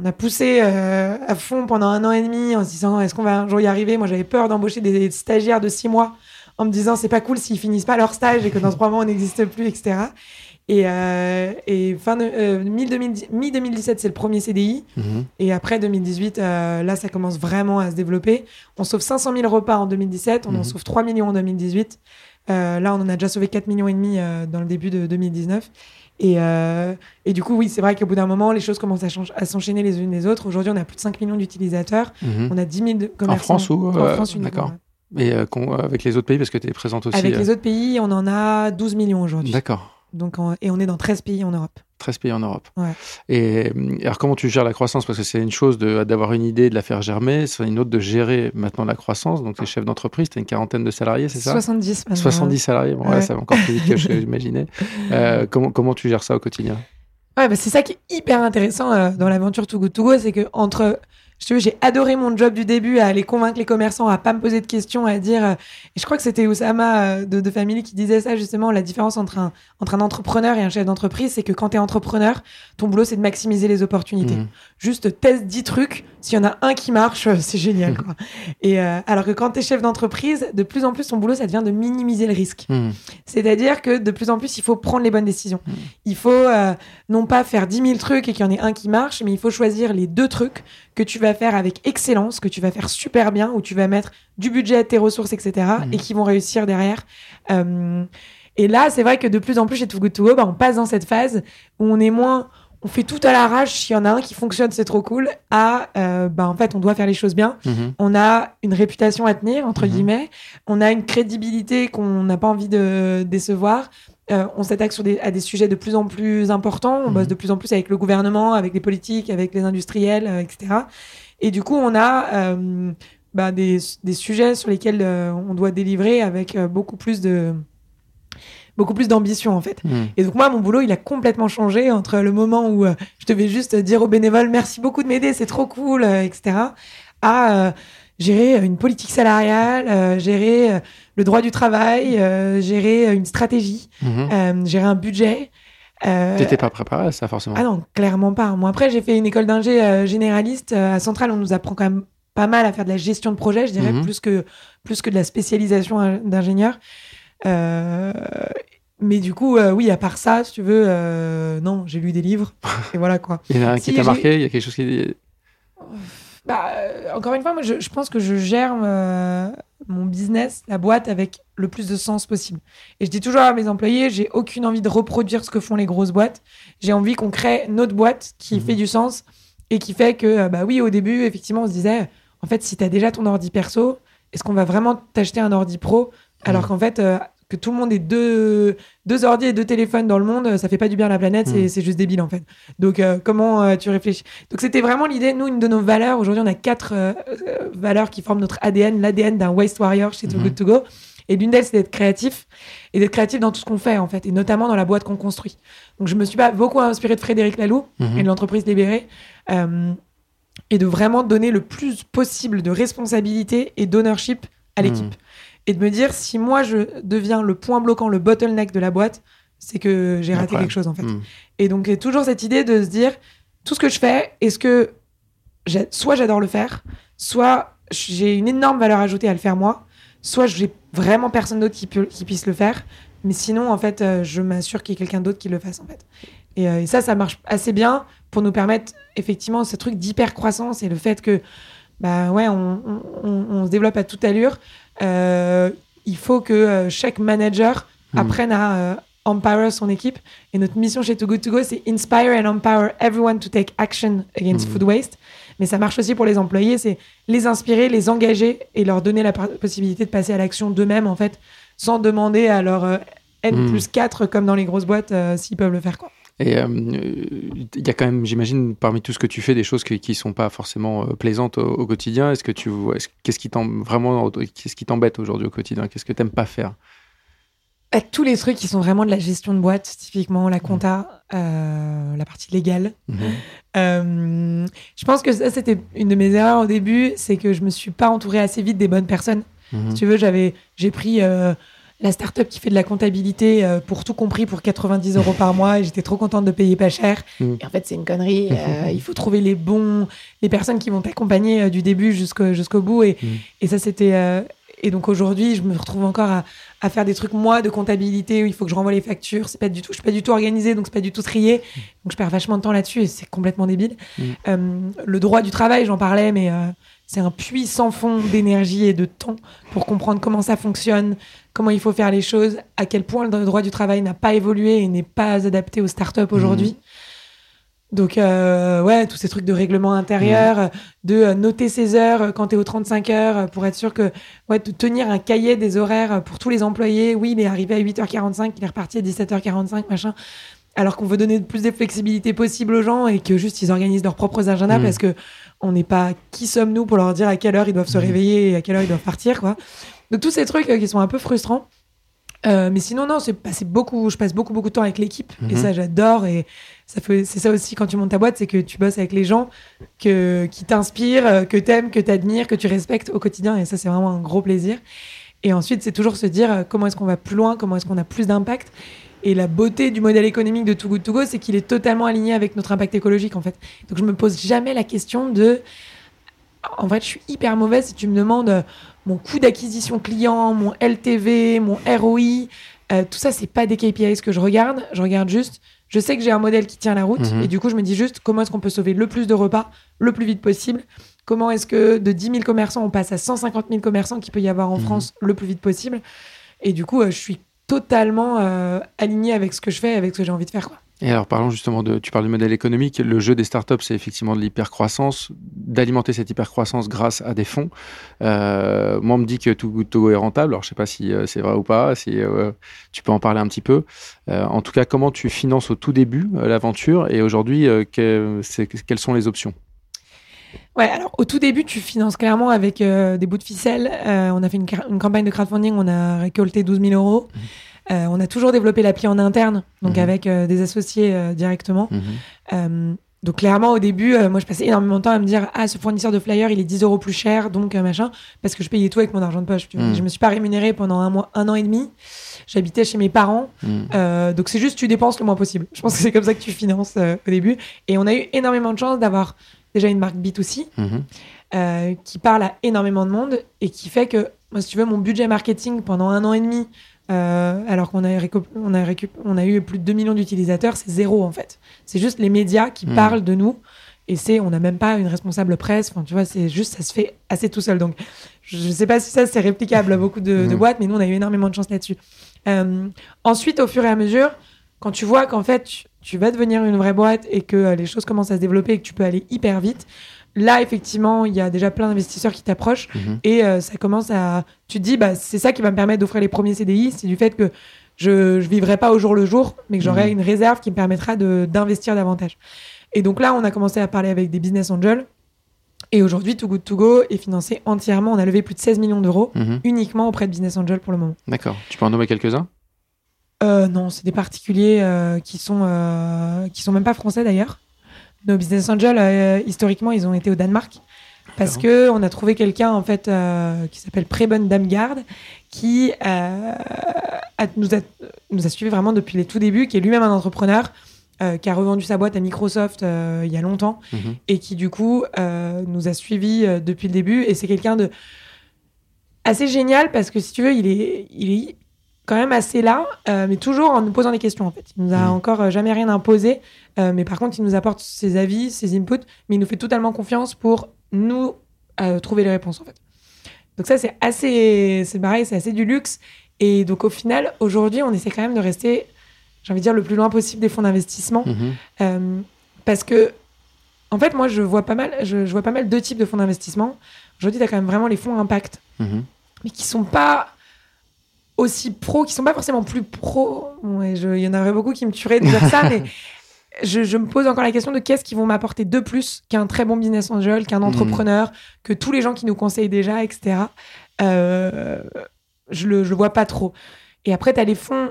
On a poussé euh, à fond pendant un an et demi en se disant est-ce qu'on va un jour y arriver? Moi, j'avais peur d'embaucher des stagiaires de six mois en me disant c'est pas cool s'ils finissent pas leur stage et que dans trois mois on n'existe plus, etc. Et, euh, et fin de, euh, mi-2010 mi-2017, c'est le premier CDI. Mhm. Et après 2018, euh, là, ça commence vraiment à se développer. On sauve 500 000 repas en 2017, on en Mhm. sauve 3 millions en 2018. Euh, là, on en a déjà sauvé 4 millions et demi euh, dans le début de 2019. Et, euh, et du coup, oui, c'est vrai qu'au bout d'un moment, les choses commencent à, s'enchaîner les unes les autres. Aujourd'hui, on a plus de 5 millions d'utilisateurs. Mhm. On a 10 000 de- commerçants. France ou, En France uniquement, d'accord. Et euh, con- avec les autres pays, parce que tu es présente aussi. Avec euh, les autres pays, on en a 12 millions aujourd'hui. D'accord. Donc, et on est dans 13 pays en Europe. 13 pays en Europe. Ouais. Et euh, alors, comment tu gères la croissance? Parce que c'est une chose d'avoir une idée, de la faire germer, c'est une autre de gérer maintenant la croissance. Donc, tu es chef d'entreprise, tu as une quarantaine de salariés, c'est ça? 70 maintenant. 70 salariés, bon, ouais, Ouais. ça va encore plus vite que je [LAUGHS] l'imaginais. Euh, comment, comment tu gères ça au quotidien? Ouais, bah, c'est ça qui est hyper intéressant euh, dans l'aventure Too Good To Go, c'est que entre j'ai adoré mon job du début à aller convaincre les commerçants, à pas me poser de questions, à dire. Euh, et je crois que c'était Oussama euh, de, de Family qui disait ça justement. La différence entre un, entre un entrepreneur et un chef d'entreprise, c'est que quand tu es entrepreneur, ton boulot c'est de maximiser les opportunités. Mmh. Juste teste 10 trucs. S'il y en a un qui marche, c'est génial. [LAUGHS] Quoi. et alors que quand tu es chef d'entreprise, de plus en plus ton boulot ça devient de minimiser le risque. Mmh. C'est-à-dire que de plus en plus il faut prendre les bonnes décisions. Mmh. Il faut non pas faire 10 000 trucs et qu'il y en ait un qui marche, mais il faut choisir les deux trucs que tu vas faire avec excellence, que tu vas faire super bien, où tu vas mettre du budget, tes ressources, etc., mhm. et qui vont réussir derrière. Euh, et là, c'est vrai que de plus en plus chez Too Good To Go, bah, on passe dans cette phase où on est moins on fait tout à l'arrache, s'il y en a un qui fonctionne, c'est trop cool, à, euh, bah, en fait, on doit faire les choses bien. Mhm. On a une réputation à tenir, entre mhm. guillemets. On a une crédibilité qu'on n'a pas envie de décevoir. Euh, on s'attaque sur des, à des sujets de plus en plus importants. On bosse mhm. de plus en plus avec le gouvernement, avec les politiques, avec les industriels, euh, etc. Et du coup, on a euh, bah, des, des, sujets sur lesquels on doit délivrer avec beaucoup plus de beaucoup plus d'ambition en fait. Mhm. Et donc moi, mon boulot, il a complètement changé entre le moment où je devais juste dire aux bénévoles merci beaucoup de m'aider, c'est trop cool, etc. à gérer une politique salariale, gérer le droit du travail, euh, gérer une stratégie, mhm. euh, gérer un budget. Euh, T'étais pas préparé à ça forcément Ah non, clairement pas. Moi après j'ai fait une école d'ingé euh, généraliste à Centrale. On nous apprend quand même pas mal à faire de la gestion de projet, je dirais mhm. plus que plus que de la spécialisation d'ingénieur. mais du coup, oui, à part ça, si tu veux, non, j'ai lu des livres [LAUGHS] et voilà quoi. Il y en a un qui t'a marqué Il y a quelque chose qui bah, euh, encore une fois, moi, je, pense que je gère euh, mon business, la boîte, avec le plus de sens possible. Et je dis toujours à mes employés, j'ai aucune envie de reproduire ce que font les grosses boîtes. J'ai envie qu'on crée notre boîte qui mhm. fait du sens et qui fait que, euh, bah oui, au début, effectivement, on se disait, en fait, si tu as déjà ton ordi perso, est-ce qu'on va vraiment t'acheter un ordi pro? Alors mhm. qu'en fait, que tout le monde ait deux, deux ordi et deux téléphones dans le monde, ça fait pas du bien à la planète, c'est hmm. juste débile en fait. Donc euh, comment euh, tu réfléchis? Donc c'était vraiment l'idée, nous, une de nos valeurs, aujourd'hui on a quatre euh, valeurs qui forment notre ADN, l'ADN d'un Waste Warrior chez Too Good hmm. To Go. Et l'une d'elles, c'est d'être créatif et d'être créatif dans tout ce qu'on fait en fait, et notamment dans la boîte qu'on construit. Donc je me suis pas beaucoup inspiré de Frédéric Laloux hmm. et de l'entreprise Libérée. et de vraiment donner le plus possible de responsabilité et d'ownership à l'équipe et de me dire si moi je deviens le point bloquant, le bottleneck de la boîte, c'est que j'ai raté quelque chose en fait. Hmm. Et donc, il y a toujours cette idée de se dire tout ce que je fais, est-ce que soit j'adore le faire, soit j'ai une énorme valeur ajoutée à le faire moi, soit j'ai vraiment personne d'autre qui, qui puisse le faire. Mais sinon, en fait, euh, je m'assure qu'il y ait quelqu'un d'autre qui le fasse en fait. Et, euh, et, ça, ça marche assez bien pour nous permettre effectivement ce truc d'hyper croissance et le fait que bah ouais, on, on, on, se développe à toute allure. Euh, il faut que euh, chaque manager hmm. apprenne à euh, empower son équipe. Et notre mission chez Too Good To Go, c'est inspire and empower everyone to take action against hmm. food waste. Mais ça marche aussi pour les employés, c'est les inspirer, les engager et leur donner la possibilité de passer à l'action d'eux-mêmes, en fait, sans demander à leur N hmm. plus 4, comme dans les grosses boîtes, s'ils peuvent le faire. Quoi. Et euh, il y a quand même, j'imagine, parmi tout ce que tu fais, des choses qui ne sont pas forcément euh, plaisantes au, quotidien. Est-ce que tu qu'est-ce qui vraiment, qu'est-ce qui t'embête aujourd'hui au quotidien? Qu'est-ce que tu n'aimes pas faire? Bah, tous les trucs qui sont vraiment de la gestion de boîte, typiquement la compta, euh, la partie légale. Mhm. je pense que ça, c'était une de mes erreurs au début, c'est que je me suis pas entourée assez vite des bonnes personnes. Mhm. Si tu veux, j'avais, j'ai pris la start-up qui fait de la comptabilité euh, pour tout compris pour 90 euros par mois et j'étais trop contente de payer pas cher. Mm. Et en fait, c'est une connerie. [LAUGHS] Euh, il faut trouver les bons, les personnes qui vont t'accompagner euh, du début jusqu'au jusqu'au bout. Et, mm. et ça, c'était. et donc aujourd'hui, je me retrouve encore à, à, faire des trucs moi de comptabilité où il faut que je renvoie les factures. C'est pas du tout, je suis pas du tout organisée, donc c'est pas du tout trié. Mm. Donc je perds vachement de temps là-dessus et c'est complètement débile. le droit du travail, j'en parlais, mais c'est un puits sans fond d'énergie et de temps pour comprendre comment ça fonctionne, comment il faut faire les choses, à quel point le droit du travail n'a pas évolué et n'est pas adapté aux startups aujourd'hui. Mmh. Donc, euh, ouais, tous ces trucs de règlement intérieur, mmh. de euh, noter ses heures quand tu es aux 35 heures pour être sûr que, ouais, de tenir un cahier des horaires pour tous les employés. Oui, il est arrivé à 8h45, il est reparti à 17h45, machin. Alors qu'on veut donner plus de flexibilité possible aux gens et que juste ils organisent leurs propres agendas mmh. parce que on n'est pas qui sommes-nous pour leur dire à quelle heure ils doivent se mhm. réveiller et à quelle heure ils doivent partir, quoi. Donc tous ces trucs euh, qui sont un peu frustrants. Euh, mais sinon, non, c'est passé beaucoup, je passe beaucoup, beaucoup de temps avec l'équipe. Et Mhm. ça, j'adore. Et ça fait, c'est ça aussi quand tu montes ta boîte, c'est que tu bosses avec les gens que, qui t'inspirent, euh, que t'aimes, que t'admires, que tu respectes au quotidien. Et ça, c'est vraiment un gros plaisir. Et ensuite, c'est toujours se dire comment est-ce qu'on va plus loin, comment est-ce qu'on a plus d'impact. Et la beauté du modèle économique de Too Good To Go, c'est qu'il est totalement aligné avec notre impact écologique, en fait. Donc, je me pose jamais la question de. En fait, je suis hyper mauvaise si tu me demandes euh, mon coût d'acquisition client, mon LTV, mon ROI. euh, tout ça, c'est pas des KPIs que je regarde. Je regarde juste. Je sais que j'ai un modèle qui tient la route. Mhm. Et du coup, je me dis juste comment est-ce qu'on peut sauver le plus de repas le plus vite possible? Comment est-ce que de 10 000 commerçants, on passe à 150 000 commerçants qu'il peut y avoir en Mhm. France le plus vite possible? Et du coup, euh, je suis totalement euh, aligné avec ce que je fais, avec ce que j'ai envie de faire. Quoi. Et alors, parlons justement de. Tu parles du modèle économique. Le jeu des startups, c'est effectivement de l'hypercroissance, d'alimenter cette hypercroissance grâce à des fonds. Euh, moi, on me dit que Too Good To Go est rentable. Alors, je sais pas si euh, c'est vrai ou pas. Si tu peux en parler un petit peu. En tout cas, comment tu finances au tout début l'aventure? Et aujourd'hui, quelles sont les options? Ouais, alors au tout début, tu finances clairement avec euh, des bouts de ficelle. Euh, on a fait une, campagne de crowdfunding, on a récolté 12 000 euros. Euh, on a toujours développé l'appli en interne, donc Mhm. avec des associés directement. Mhm. Donc clairement, au début, moi, je passais énormément de temps à me dire ah, ce fournisseur de flyers, il est 10 euros plus cher, donc machin, parce que je payais tout avec mon argent de poche. tu vois. Mhm. Je me suis pas rémunérée pendant un mois, un an et demi. J'habitais chez mes parents, Mhm. donc c'est juste tu dépenses le moins possible. Je pense que c'est comme ça que tu finances au début. Et on a eu énormément de chance d'avoir déjà une marque B2C Mhm. euh, qui parle à énormément de monde et qui fait que, moi, si tu veux, mon budget marketing pendant un an et demi, euh, alors qu'on a, on a, récup- on a eu plus de 2 millions d'utilisateurs, c'est zéro en fait. C'est juste les médias qui Mhm. parlent de nous et c'est, on n'a même pas une responsable presse. Enfin, tu vois, c'est juste, ça se fait assez tout seul. Donc, je ne sais pas si ça c'est réplicable à beaucoup de, de Mhm. boîtes, mais nous on a eu énormément de chance là-dessus. Euh, ensuite, au fur et à mesure, quand tu vois qu'en fait tu, vas devenir une vraie boîte et que euh, les choses commencent à se développer et que tu peux aller hyper vite, là effectivement il y a déjà plein d'investisseurs qui t'approchent Mhm. et euh, ça commence à. Tu te dis, bah, c'est ça qui va me permettre d'offrir les premiers CDI, c'est du fait que je ne vivrai pas au jour le jour, mais que j'aurai Mhm. une réserve qui me permettra d'investir davantage. Et donc là, on a commencé à parler avec des business angels. Et aujourd'hui, Too Good To Go est financé entièrement. On a levé plus de 16 millions d'euros Mhm. uniquement auprès de business angels pour le moment. D'accord. Tu peux en nommer quelques-uns? Euh, non, c'est des particuliers euh, qui sont euh, qui sont même pas français d'ailleurs. Nos business angels, euh, historiquement, ils ont été au Danemark parce D'accord. que on a trouvé quelqu'un en fait euh, qui s'appelle Preben Damgaard qui euh, a- nous a nous a suivi vraiment depuis les tout débuts, qui est lui-même un entrepreneur. euh, qui a revendu sa boîte à Microsoft euh, il y a longtemps Mhm. et qui du coup euh, nous a suivis depuis le début et c'est quelqu'un de assez génial parce que si tu veux il est il est quand même assez là euh, mais toujours en nous posant des questions en fait il nous a Mhm. encore euh, jamais rien imposé euh, mais par contre il nous apporte ses avis ses inputs mais il nous fait totalement confiance pour nous euh, trouver les réponses en fait donc ça c'est assez c'est pareil c'est assez du luxe et donc au final aujourd'hui on essaie quand même de rester j'ai envie de dire le plus loin possible des fonds d'investissement Mhm. euh, parce que, en fait, moi, je vois pas mal, je, je vois pas mal deux types de fonds d'investissement. Aujourd'hui, tu as quand même vraiment les fonds impact, Mhm. mais qui sont pas aussi pro, qui sont pas forcément plus pro. Ouais, je- Il y en aurait beaucoup qui me tueraient de dire ça, mais [LAUGHS] je, je me pose encore la question de qu'est-ce qui vont m'apporter de plus qu'un très bon business angel, qu'un entrepreneur, que tous les gens qui nous conseillent déjà, etc. Euh, je, le, je vois pas trop. Et après, tu as les fonds,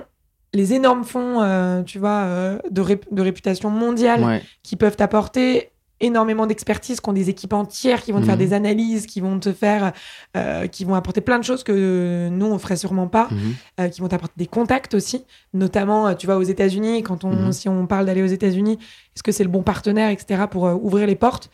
les énormes fonds, euh, tu vois, euh, de, de réputation mondiale Ouais. qui peuvent t'apporter énormément d'expertise, qui ont des équipes entières, qui vont te faire Mhm. des analyses, qui vont te faire, euh, qui vont apporter plein de choses que nous on ferait sûrement pas, Mhm. euh, qui vont t'apporter des contacts aussi, notamment, euh, tu vois, aux États-Unis, quand on, Mhm. si on parle d'aller aux États-Unis, est-ce que c'est le bon partenaire, etc., pour ouvrir les portes?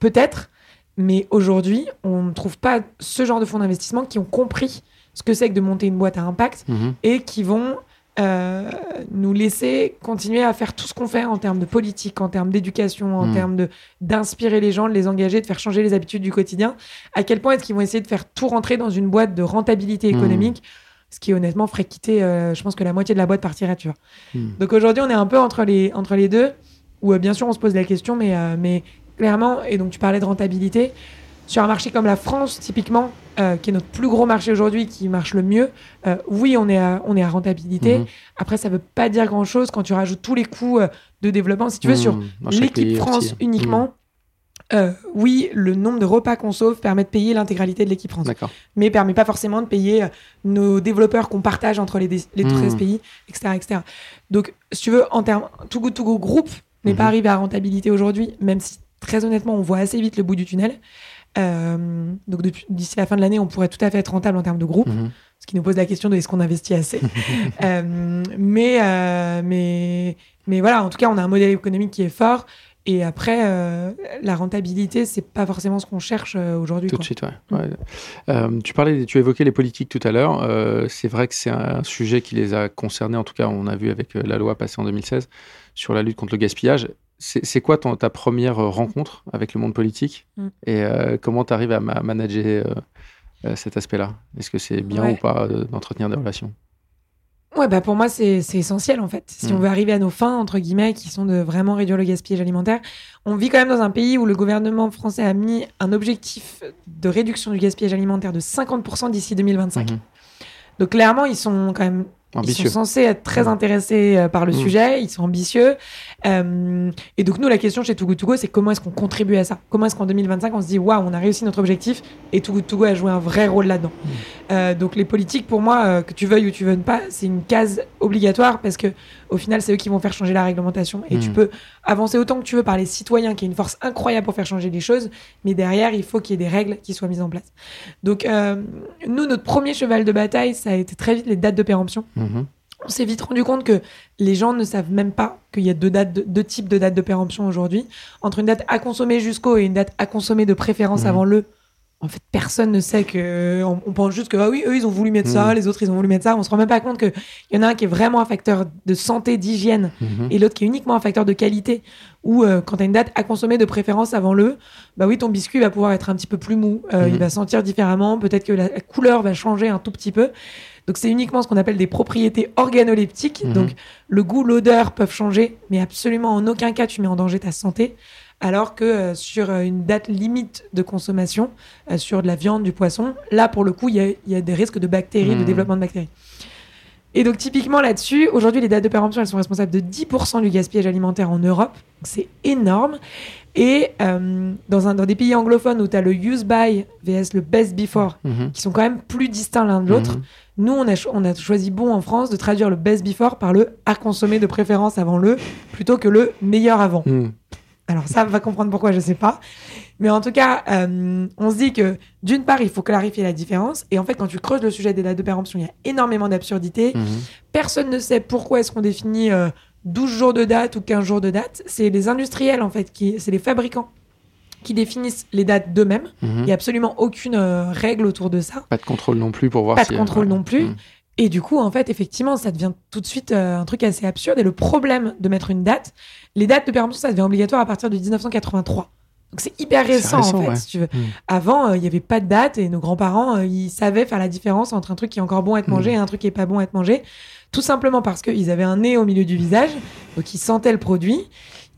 Peut-être, mais aujourd'hui, on ne trouve pas ce genre de fonds d'investissement qui ont compris ce que c'est que de monter une boîte à impact et qui vont euh, nous laisser continuer à faire tout ce qu'on fait en termes de politique, en termes d'éducation, en Mm. termes de d'inspirer les gens, de les engager, de faire changer les habitudes du quotidien. À quel point est-ce qu'ils vont essayer de faire tout rentrer dans une boîte de rentabilité Mm. économique? Ce qui honnêtement ferait quitter, euh, je pense que la moitié de la boîte partirait, tu vois. Mm. Donc aujourd'hui, on est un peu entre les, entre les deux, où euh, bien sûr on se pose la question, mais, mais clairement, et donc tu parlais de rentabilité, sur un marché comme la France, typiquement, euh, qui est notre plus gros marché aujourd'hui, qui marche le mieux, euh, oui, on est à, on est à rentabilité. Mhm. Après, ça veut pas dire grand-chose quand tu rajoutes tous les coûts euh, de développement. Si tu veux, sur Mhm. L'équipe France aussi. uniquement, oui, le nombre de repas qu'on sauve permet de payer l'intégralité de l'équipe France. Mais permet pas forcément de payer nos développeurs qu'on partage entre les, les Mmh. 13 pays, etc., etc. Donc, si tu veux, en termes, Too Good To Go groupe n'est Mhm. pas arrivé à rentabilité aujourd'hui, même si très honnêtement, on voit assez vite le bout du tunnel. Euh, donc, d'ici la fin de l'année, on pourrait tout à fait être rentable en termes de groupe, Mhm. ce qui nous pose la question de est-ce qu'on investit assez. [LAUGHS] Euh, mais, euh, mais, mais voilà, en tout cas, on a un modèle économique qui est fort. Et après, la rentabilité, c'est pas forcément ce qu'on cherche aujourd'hui. Tout de suite, ouais. Mm. Ouais. Tu parlais, tu évoquais les politiques tout à l'heure. C'est vrai que c'est un sujet qui les a concernés. En tout cas, on a vu avec la loi passée en 2016 sur la lutte contre le gaspillage. C'est quoi ton- ta première euh, rencontre avec le monde politique Mm. et euh, comment tu arrives à ma- manager euh, cet aspect-là? Est-ce que c'est bien Ouais. ou pas d'entretenir des relations? Ouais, bah pour moi, c'est essentiel en fait. Si Mm. on veut arriver à nos fins, entre guillemets, qui sont de vraiment réduire le gaspillage alimentaire, on vit quand même dans un pays où le gouvernement français a mis un objectif de réduction du gaspillage alimentaire de 50% d'ici 2025. Mhm. Donc clairement, ils sont quand même Ambitieux. Ils sont censés être très Mm. intéressés euh, par le Mm. sujet, ils sont ambitieux. Euh, et donc nous, la question chez Too Good To Go, c'est comment est-ce qu'on contribue à ça? Comment est-ce qu'en 2025, on se dit, waouh, on a réussi notre objectif et Too Good To Go a joué un vrai rôle là-dedans? Mm. Euh, donc les politiques, pour moi, euh, que tu veuilles ou tu veuilles pas, c'est une case obligatoire parce que au final, c'est eux qui vont faire changer la réglementation. Et tu peux avancer autant que tu veux par les citoyens, qui est une force incroyable pour faire changer les choses, mais derrière, il faut qu'il y ait des règles qui soient mises en place. Donc nous, notre premier cheval de bataille, ça a été très vite les dates de péremption Mhm. on s'est vite rendu compte que les gens ne savent même pas qu'il y a deux, dates de- deux types de dates de péremption aujourd'hui. Entre une date à consommer jusqu'au et une date à consommer de préférence Mhm. avant le. En fait, personne ne sait que. On, on pense juste que, ah oui, eux, ils ont voulu mettre ça, Mhm. les autres, ils ont voulu mettre ça. On se rend même pas compte qu'il y en a un qui est vraiment un facteur de santé, d'hygiène, et l'autre qui est uniquement un facteur de qualité. Où, euh, quand tu as une date à consommer de préférence avant le, bah oui, ton biscuit va pouvoir être un petit peu plus mou. Euh. Il va sentir différemment. Peut-être que la, la couleur va changer un tout petit peu. Donc, c'est uniquement ce qu'on appelle des propriétés organoleptiques. Mhm. Donc, le goût, l'odeur peuvent changer, mais absolument en aucun cas tu mets en danger ta santé. Alors que euh, sur euh, une date limite de consommation, euh, sur de la viande, du poisson, là, pour le coup, il y a, il y a des risques de bactéries, de Mhm. développement de bactéries. Et donc, typiquement là-dessus, aujourd'hui, les dates de péremption, elles sont responsables de 10% du gaspillage alimentaire en Europe. Donc, C'est énorme. Et euh, dans, un, dans des pays anglophones où tu as le use by vs le best before, Mhm. qui sont quand même plus distincts l'un de l'autre. Nous, on a, cho- on a choisi bon en France de traduire le best before par le à consommer de préférence avant le, plutôt que le meilleur avant. Mhm. Alors ça, va comprendre pourquoi, je sais pas. Mais en tout cas, euh, on se dit que d'une part, il faut clarifier la différence. Et en fait, quand tu creuses le sujet des dates de péremption, il y a énormément d'absurdités. Mhm. Personne ne sait pourquoi est-ce qu'on définit euh, 12 jours de date ou 15 jours de date. C'est les industriels, en fait, qui, c'est les fabricants qui définissent les dates d'eux-mêmes. Il n'y a absolument aucune euh, règle autour de ça. Pas de contrôle non plus pour voir Pas si, de euh, contrôle ouais. non plus. Mhm. Et du coup, en fait, effectivement, ça devient tout de suite euh, un truc assez absurde. Et le problème de mettre une date, les dates de péremption, ça devient obligatoire à partir de 1983. Donc c'est hyper récent, récent, en fait, ouais. si tu veux. Mhm. Avant, euh, il n'y avait pas de date et nos grands-parents, euh, ils savaient faire la différence entre un truc qui est encore bon à être mangé Mhm. et un truc qui est pas bon à être mangé. Tout simplement parce qu'ils avaient un nez au milieu du visage, donc ils sentaient le produit.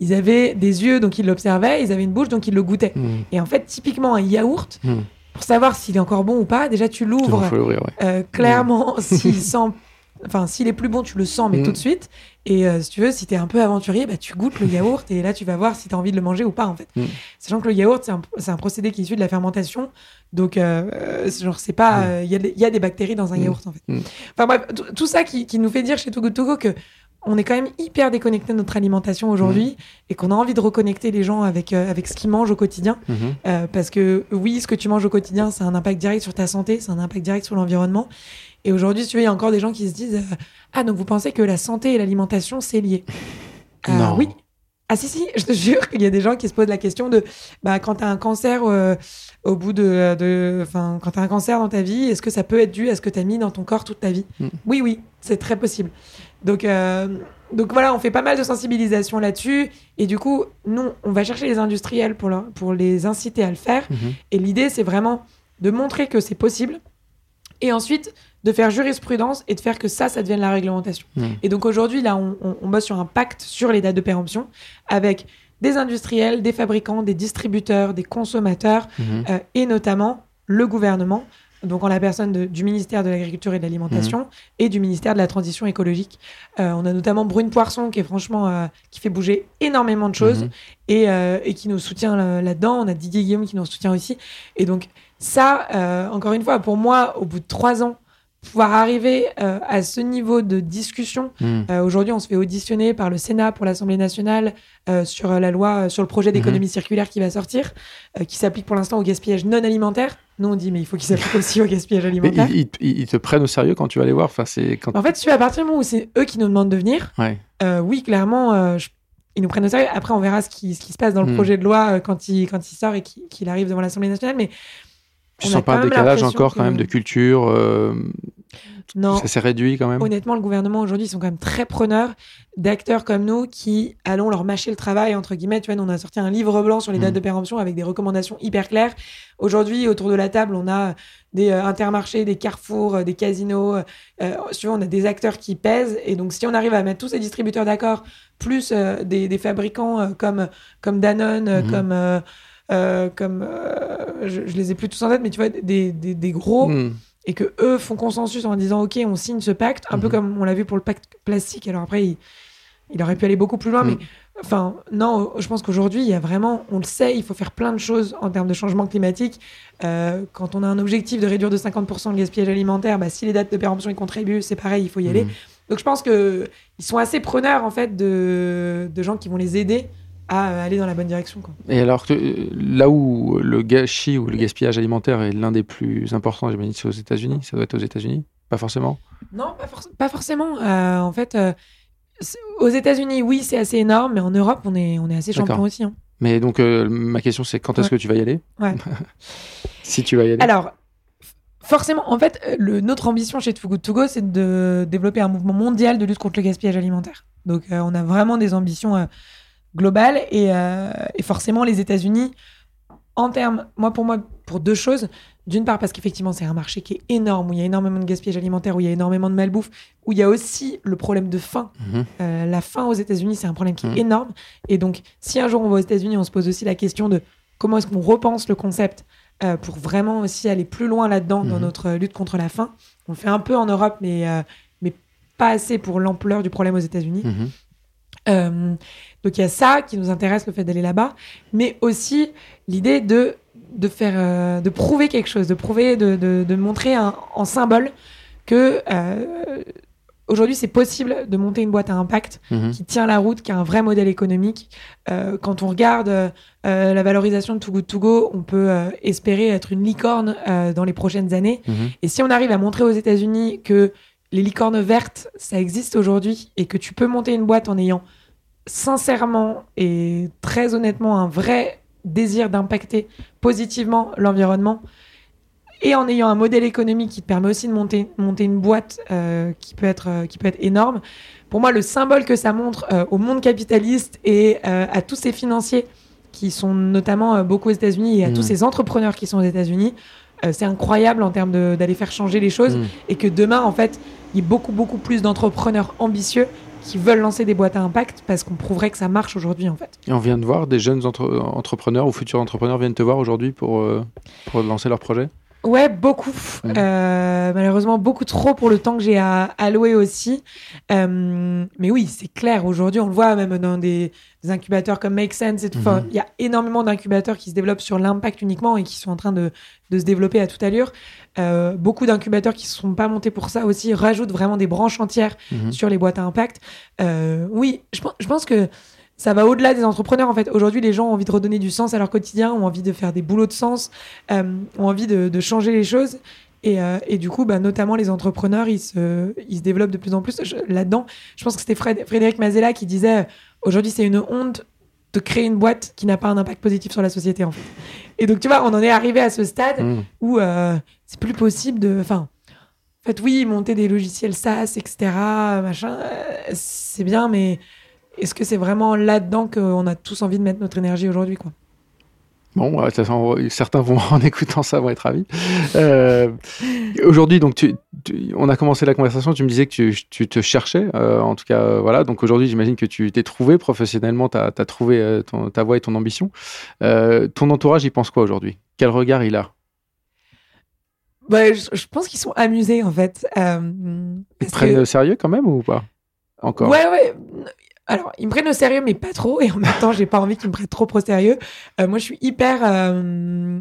Ils avaient des yeux, donc ils l'observaient. Ils avaient une bouche, donc ils le goûtaient. Mhm. Et en fait, typiquement, un yaourt, Mhm. pour savoir s'il est encore bon ou pas, déjà tu l'ouvres. Il faut l'ouvrir, ouais. Euh, clairement, [LAUGHS] s'il sent, enfin, s'il est plus bon, tu le sens, mais tout de suite. Et euh, si tu veux, si t'es un peu aventurier, bah, tu goûtes le [LAUGHS] yaourt et là, tu vas voir si t'as envie de le manger ou pas, en fait. Sachant que le yaourt, c'est un, procédé qui est issu de la fermentation. Donc, euh, euh, genre, c'est pas, il y, a des- il y a des bactéries dans un yaourt, en fait. Enfin, bref, tout, ça qui, qui nous fait dire chez Too Good To Go que on est quand même hyper déconnecté de notre alimentation aujourd'hui et qu'on a envie de reconnecter les gens avec, euh, avec ce qu'ils mangent au quotidien. Mhm. Euh, parce que oui, ce que tu manges au quotidien, c'est un impact direct sur ta santé, c'est un impact direct sur l'environnement. Et aujourd'hui, tu veux, il y a encore des gens qui se disent euh, Ah, donc vous pensez que la santé et l'alimentation, c'est lié? Non. Oui. Ah si, si, je te jure qu'il y a des gens qui se posent la question de bah, quand tu as un cancer au bout de... de- quand tu as un cancer dans ta vie, est-ce que ça peut être dû à ce que tu as mis dans ton corps toute ta vie? Mm. Oui, oui, c'est très possible. Donc, euh, donc voilà, on fait pas mal de sensibilisation là-dessus. Et du coup, nous, on va chercher les industriels pour, leur- pour les inciter à le faire. Mhm. Et l'idée, c'est vraiment de montrer que c'est possible et ensuite de faire jurisprudence et de faire que ça, ça devienne la réglementation. Mhm. Et donc aujourd'hui, là, on, on- on bosse sur un pacte sur les dates de péremption avec des industriels, des fabricants, des distributeurs, des consommateurs Mhm. euh, et notamment le gouvernement donc en la personne de- du ministère de l'Agriculture et de l'Alimentation et du ministère de la Transition écologique. Euh, on a notamment Brune Poisson qui est franchement euh, qui fait bouger énormément de choses Mhm. et, euh, et qui nous soutient là- là-dedans. On a Didier Guillaume qui nous soutient aussi. Et donc ça, euh, encore une fois, pour moi, au bout de trois ans, pouvoir arriver euh, à ce niveau de discussion. Mhm. Euh, Aujourd'hui, on se fait auditionner par le Sénat pour l'Assemblée nationale euh, sur la loi, euh, sur le projet d'économie circulaire qui va sortir, euh, qui s'applique pour l'instant au gaspillage non alimentaire. Nous, on dit, mais il faut qu'il s'applique aussi au gaspillage alimentaire. ils, ils- ils te prennent au sérieux quand tu vas les voir. Enfin, c'est quand. En fait, si à partir du moment où c'est eux qui nous demandent de venir, Ouais. euh, oui, clairement, euh, je- ils nous prennent au sérieux. Après, on verra ce qui, ce qui se passe dans le Hmm. projet de loi euh, quand, il, quand il sort et qu'il arrive devant l'Assemblée nationale. Mais Tu on sens pas un décalage encore que- quand même de culture euh, non, Ça s'est réduit quand même? honnêtement, le gouvernement aujourd'hui, ils sont quand même très preneurs d'acteurs comme nous qui allons leur mâcher le travail, entre guillemets. Tu vois, nous, on a sorti un livre blanc sur les dates Mhm. de péremption avec des recommandations hyper claires. Aujourd'hui, autour de la table, on a des euh, intermarchés, des carrefours, euh, des casinos. Euh, tu veux, on a des acteurs qui pèsent. Et donc, si on arrive à mettre tous ces distributeurs d'accord, plus euh, des, des fabricants euh, comme, comme Danone, euh, Mhm. comme. euh, euh, comme euh, je, je les ai plus tous en tête, mais tu vois, des, des, des gros Hmm. Et que eux font consensus en disant ok on signe ce pacte un peu Mhm. comme on l'a vu pour le pacte plastique alors après il, il aurait pu aller beaucoup plus loin mais enfin non je pense qu'aujourd'hui il y a vraiment on le sait il faut faire plein de choses en termes de changement climatique. Euh, quand on a un objectif de réduire de 50% le gaspillage alimentaire bah, si les dates de péremption y contribuent c'est pareil il faut y aller. Mhm. donc je pense que ils sont assez preneurs en fait de, de gens qui vont les aider à euh, aller dans la bonne direction quoi. Et alors que euh, là où le gâchis ou le gaspillage alimentaire est l'un des plus importants, j'imagine, c'est aux États-Unis. Ça doit être aux États-Unis? Pas forcément? Non, pas, forc- pas forcément. Euh, en fait, euh, aux États-Unis, oui, c'est assez énorme, mais en Europe, on est, on est assez champion aussi. hein. Mais donc, euh, ma question, c'est quand est-ce Ouais. que tu vas y aller? Ouais. [LAUGHS] Si tu vas y aller. Alors, forcément, en fait, le, notre ambition chez Too Good To Go, c'est de développer un mouvement mondial de lutte contre le gaspillage alimentaire. Donc, on a vraiment des ambitions globales et, euh, et forcément, les États-Unis, en termes, moi, pour moi, pour deux choses. D'une part, parce qu'effectivement, c'est un marché qui est énorme, où il y a énormément de gaspillage alimentaire, où il y a énormément de malbouffe, où il y a aussi le problème de faim. Mhm. Euh, la faim aux États-Unis, c'est un problème qui Mhm. est énorme. Et donc, si un jour on va aux États-Unis, on se pose aussi la question de comment est-ce qu'on repense le concept euh, pour vraiment aussi aller plus loin là-dedans dans Mhm. notre lutte contre la faim. On le fait un peu en Europe, mais, euh, mais pas assez pour l'ampleur du problème aux États-Unis. Donc il y a ça qui nous intéresse, le fait d'aller là-bas, mais aussi l'idée de, de faire, euh, de prouver quelque chose, de prouver, de, de, de montrer un, en symbole que euh, aujourd'hui c'est possible de monter une boîte à impact Mhm. qui tient la route, qui a un vrai modèle économique. Euh, quand on regarde euh, la valorisation de Too Good To Go, on peut euh, espérer être une licorne dans les prochaines années. Mhm. Et si on arrive à montrer aux États-Unis que les licornes vertes, ça existe aujourd'hui et que tu peux monter une boîte en ayant sincèrement et très honnêtement un vrai désir d'impacter positivement l'environnement et en ayant un modèle économique qui te permet aussi de monter, monter une boîte euh, qui, peut être, euh, qui peut être énorme, pour moi, le symbole que ça montre euh, au monde capitaliste et à tous ces financiers qui sont notamment beaucoup aux États-Unis et à tous ces entrepreneurs qui sont aux États-Unis, c'est incroyable en termes d'aller faire changer les choses Mhm. et que demain, en fait, il y ait beaucoup, beaucoup plus d'entrepreneurs ambitieux qui veulent lancer des boîtes à impact parce qu'on prouverait que ça marche aujourd'hui, en fait. Et on vient de voir des jeunes entre- entrepreneurs ou futurs entrepreneurs viennent te voir aujourd'hui pour, euh, pour lancer leur projet? Ouais, beaucoup. Euh, malheureusement, beaucoup trop pour le temps que j'ai à allouer aussi. Euh, mais oui, c'est clair. Aujourd'hui, on le voit même dans des, des incubateurs comme Make Sense et tout. Enfin, Mhm. il y a énormément d'incubateurs qui se développent sur l'impact uniquement et qui sont en train de, de se développer à toute allure. Euh, beaucoup d'incubateurs qui ne sont pas montés pour ça aussi rajoutent vraiment des branches entières Mhm. sur les boîtes à impact. Euh, oui, je, je pense que ça va au-delà des entrepreneurs. En fait, aujourd'hui, les gens ont envie de redonner du sens à leur quotidien, ont envie de faire des boulots de sens, euh, ont envie de, de changer les choses. Et, et du coup, bah, notamment les entrepreneurs, ils se, ils se développent de plus en plus là-dedans. Je pense que c'était Frédéric Mazella qui disait aujourd'hui, c'est une honte de créer une boîte qui n'a pas un impact positif sur la société. En fait. Et donc, tu vois, on en est arrivé à ce stade Mhm. où euh, c'est plus possible de. Enfin, en fait, oui, monter des logiciels SaaS, etc., machin, euh, c'est bien, mais est-ce que c'est vraiment là-dedans qu'on a tous envie de mettre notre énergie aujourd'hui, quoi? Bon, certains vont [LAUGHS] en écoutant ça vont être ravis. Euh, aujourd'hui, donc, tu, tu- on a commencé la conversation. Tu me disais que tu, tu te cherchais, euh, en tout cas, euh, voilà. Donc aujourd'hui, j'imagine que tu t'es trouvé professionnellement, tu as, trouvé ton- ta voie et ton ambition. Ton entourage, il pense quoi aujourd'hui? Quel regard il a? Bah, je, je pense qu'ils sont amusés en fait. Ils prennent que- au sérieux quand même ou pas? Encore? Ouais, ouais. Alors, ils me prennent au sérieux, mais pas trop. Et en même temps, j'ai pas envie qu'ils me prennent trop au sérieux. Euh, moi, je suis hyper. euh,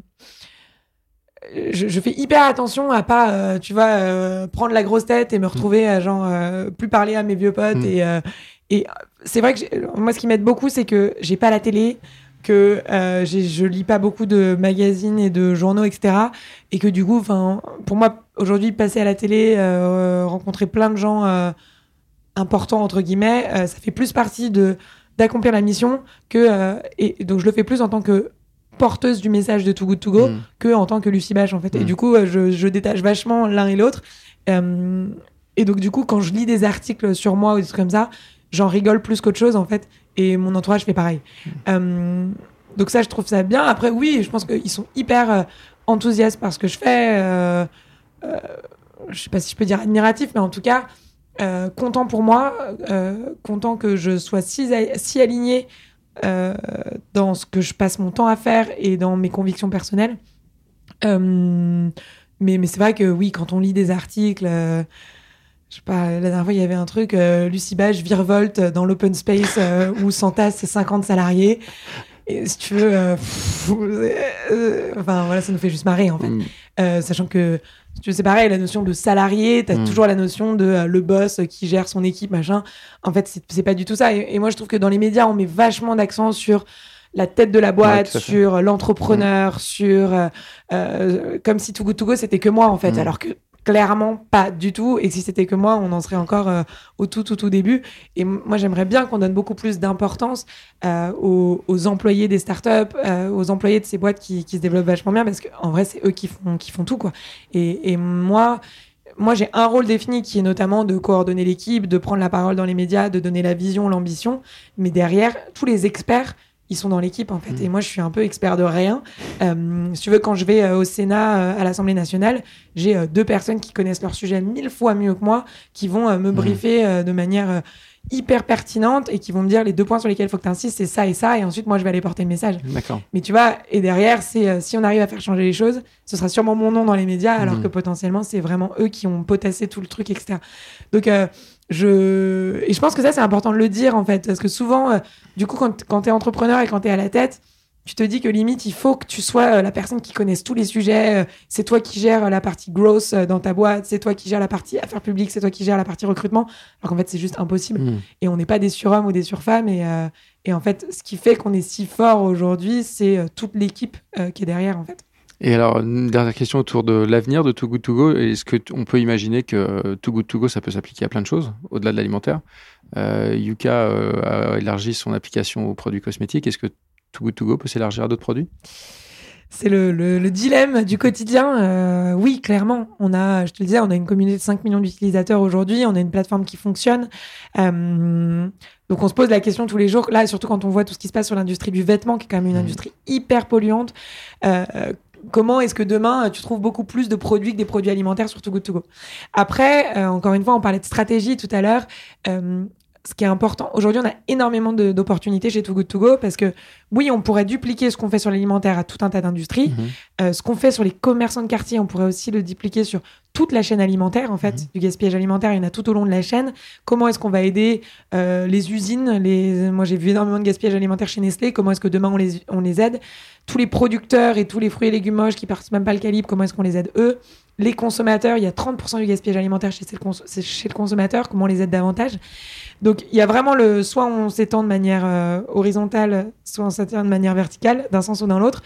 Je, je fais hyper attention à pas, euh, tu vois, prendre la grosse tête et me retrouver à genre plus parler à mes vieux potes. Mm. Et, et c'est vrai que moi, ce qui m'aide beaucoup, c'est que j'ai pas la télé, que euh, je lis pas beaucoup de magazines et de journaux, etc. Et que du coup, pour moi, aujourd'hui, passer à la télé, euh, rencontrer plein de gens. euh, important entre guillemets, euh, ça fait plus partie de d'accomplir la mission que euh, et donc je le fais plus en tant que porteuse du message de Too Good To Go Mm. que en tant que Lucie Bache en fait. Et Mm. du coup, euh, je, je détache vachement l'un et l'autre. Et donc du coup, quand je lis des articles sur moi ou des trucs comme ça, j'en rigole plus qu'autre chose en fait. Et mon entourage fait pareil. Euh, donc ça, je trouve ça bien. Après, oui, je pense qu'ils sont hyper enthousiastes par ce que je fais. Euh, je sais pas si je peux dire admiratif, mais en tout cas, euh, content pour moi, euh, content que je sois si, si aligné euh, dans ce que je passe mon temps à faire et dans mes convictions personnelles. Mais mais c'est vrai que oui, quand on lit des articles, je sais pas, la dernière fois, il y avait un truc, Lucie Bage virevolte dans l'open space où s'entassent ses 50 salariés. Et si tu veux, pff, enfin voilà, ça nous fait juste marrer en fait. Mm. Sachant que c'est pareil, la notion de salarié, tu as Mm. toujours la notion de euh, le boss qui gère son équipe, machin. En fait, c'est pas du tout ça. Et, et moi, je trouve que dans les médias, on met vachement d'accent sur la tête de la boîte, sur l'entrepreneur, sur euh, euh, comme si Too Good To Go c'était que moi en fait, Mm. alors que clairement pas du tout. Et si c'était que moi, on en serait encore euh, au tout tout tout début. Et moi, j'aimerais bien qu'on donne beaucoup plus d'importance euh, aux, aux employés des startups, euh, aux employés de ces boîtes qui, qui se développent vachement bien, parce qu'en vrai, c'est eux qui font qui font tout quoi. Et, et moi. Moi, j'ai un rôle défini qui est notamment de coordonner l'équipe, de prendre la parole dans les médias, de donner la vision, l'ambition. Mais derrière, tous les experts, ils sont dans l'équipe en fait. Mm. Et moi, je suis un peu expert de rien. Euh, si tu veux, quand je vais euh, au Sénat, euh, à l'Assemblée nationale, j'ai euh, deux personnes qui connaissent leur sujet mille fois mieux que moi, qui vont euh, me briefer euh, de manière hyper pertinente et qui vont me dire les deux points sur lesquels il faut que tu insistes, c'est ça et ça. Et ensuite, moi, je vais aller porter le message. D'accord. Mais tu vois, et derrière, c'est euh, si on arrive à faire changer les choses, ce sera sûrement mon nom dans les médias, alors Mhm. que potentiellement, c'est vraiment eux qui ont potassé tout le truc, etc. Donc, euh, je. Et je pense que ça, c'est important de le dire, en fait, parce que souvent, euh, du coup, quand, quand tu es entrepreneur et quand tu es à la tête, tu te dis que limite, il faut que tu sois euh, la personne qui connaisse tous les sujets. euh, c'est toi qui gères la partie growth euh, dans ta boîte, c'est toi qui gères la partie affaires publiques, c'est toi qui gères la partie recrutement. Alors qu'en fait, c'est juste impossible Mm. et on n'est pas des surhommes ou des surfemmes. Et, euh, et en fait, ce qui fait qu'on est si fort aujourd'hui, c'est toute l'équipe qui est derrière, en fait. Et alors, une dernière question autour de l'avenir de Too Good To Go. Est-ce qu'on peut imaginer que euh, Too Good To Go, ça peut s'appliquer à plein de choses, au-delà de l'alimentaire? Euh, Yuka euh, a élargi son application aux produits cosmétiques. Est-ce que Too Good To Go peut s'élargir à d'autres produits? C'est le, le- le dilemme du quotidien. Euh, oui, clairement. On a, je te le disais, on a une communauté de 5 millions d'utilisateurs aujourd'hui. On a une plateforme qui fonctionne. Euh, donc, on se pose la question tous les jours. Là, surtout quand on voit tout ce qui se passe sur l'industrie du vêtement, qui est quand même une Mhm. industrie hyper polluante. Euh, comment est-ce que demain, tu trouves beaucoup plus de produits que des produits alimentaires sur Too Good To Après, euh, encore une fois, on parlait de stratégie tout à l'heure. Euh, ce qui est important, aujourd'hui, on a énormément d'opportunités chez Too Good To Go parce que oui, on pourrait dupliquer ce qu'on fait sur l'alimentaire à tout un tas d'industries. Mhm. Euh, ce qu'on fait sur les commerçants de quartier, on pourrait aussi le dupliquer sur toute la chaîne alimentaire. En fait, Mhm. du gaspillage alimentaire, il y en a tout au long de la chaîne. Comment est-ce qu'on va aider euh, les usines les... Moi, j'ai vu énormément de gaspillage alimentaire chez Nestlé. Comment est-ce que demain, on les, on les aide? Tous les producteurs et tous les fruits et légumes moches qui partent même pas le calibre, comment est-ce qu'on les aide eux? Les consommateurs, il y a 30% du gaspillage alimentaire chez, chez le consommateur. Comment on les aide davantage donc il y a vraiment le soit on s'étend de manière euh, horizontale, soit on s'étend de manière verticale, d'un sens ou d'un autre.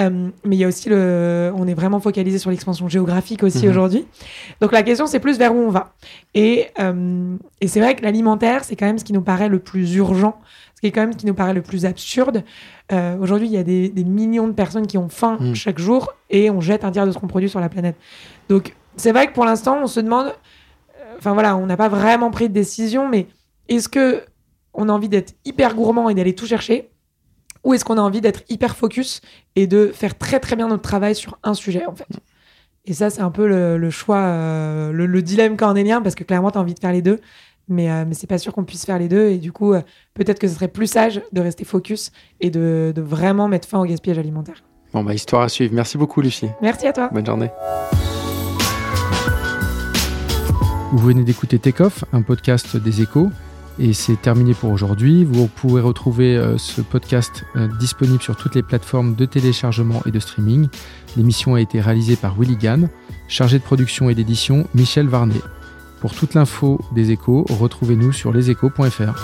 Euh, mais il y a aussi le, on est vraiment focalisé sur l'expansion géographique aussi Mhm. aujourd'hui. Donc la question c'est plus vers où on va. Et, euh, et c'est vrai que l'alimentaire c'est quand même ce qui nous paraît le plus urgent, qui est quand même ce qui nous paraît le plus absurde. Euh, aujourd'hui il y a des, des millions de personnes qui ont faim Mhm. chaque jour et on jette un tiers de ce qu'on produit sur la planète. Donc c'est vrai que pour l'instant on se demande, euh, enfin voilà, on n'a pas vraiment pris de décision, mais est-ce que on a envie d'être hyper gourmand et d'aller tout chercher ou est-ce qu'on a envie d'être hyper focus et de faire très très bien notre travail sur un sujet en fait? Et ça c'est un peu le, le choix, euh, le, le dilemme cornélien parce que clairement tu as envie de faire les deux mais, euh, mais c'est pas sûr qu'on puisse faire les deux et du coup euh, peut-être que ce serait plus sage de rester focus et de, de vraiment mettre fin au gaspillage alimentaire. Bon, bah, histoire à suivre. Merci beaucoup, Lucie. Merci à toi Bonne journée. Vous venez d'écouter Takeoff, un podcast des échos. Et c'est terminé pour aujourd'hui. Vous pouvez retrouver euh, ce podcast euh, disponible sur toutes les plateformes de téléchargement et de streaming. L'émission a été réalisée par Willy Gann, chargé de production et d'édition Michel Varnet. Pour toute l'info des échos, retrouvez-nous sur leséchos.fr.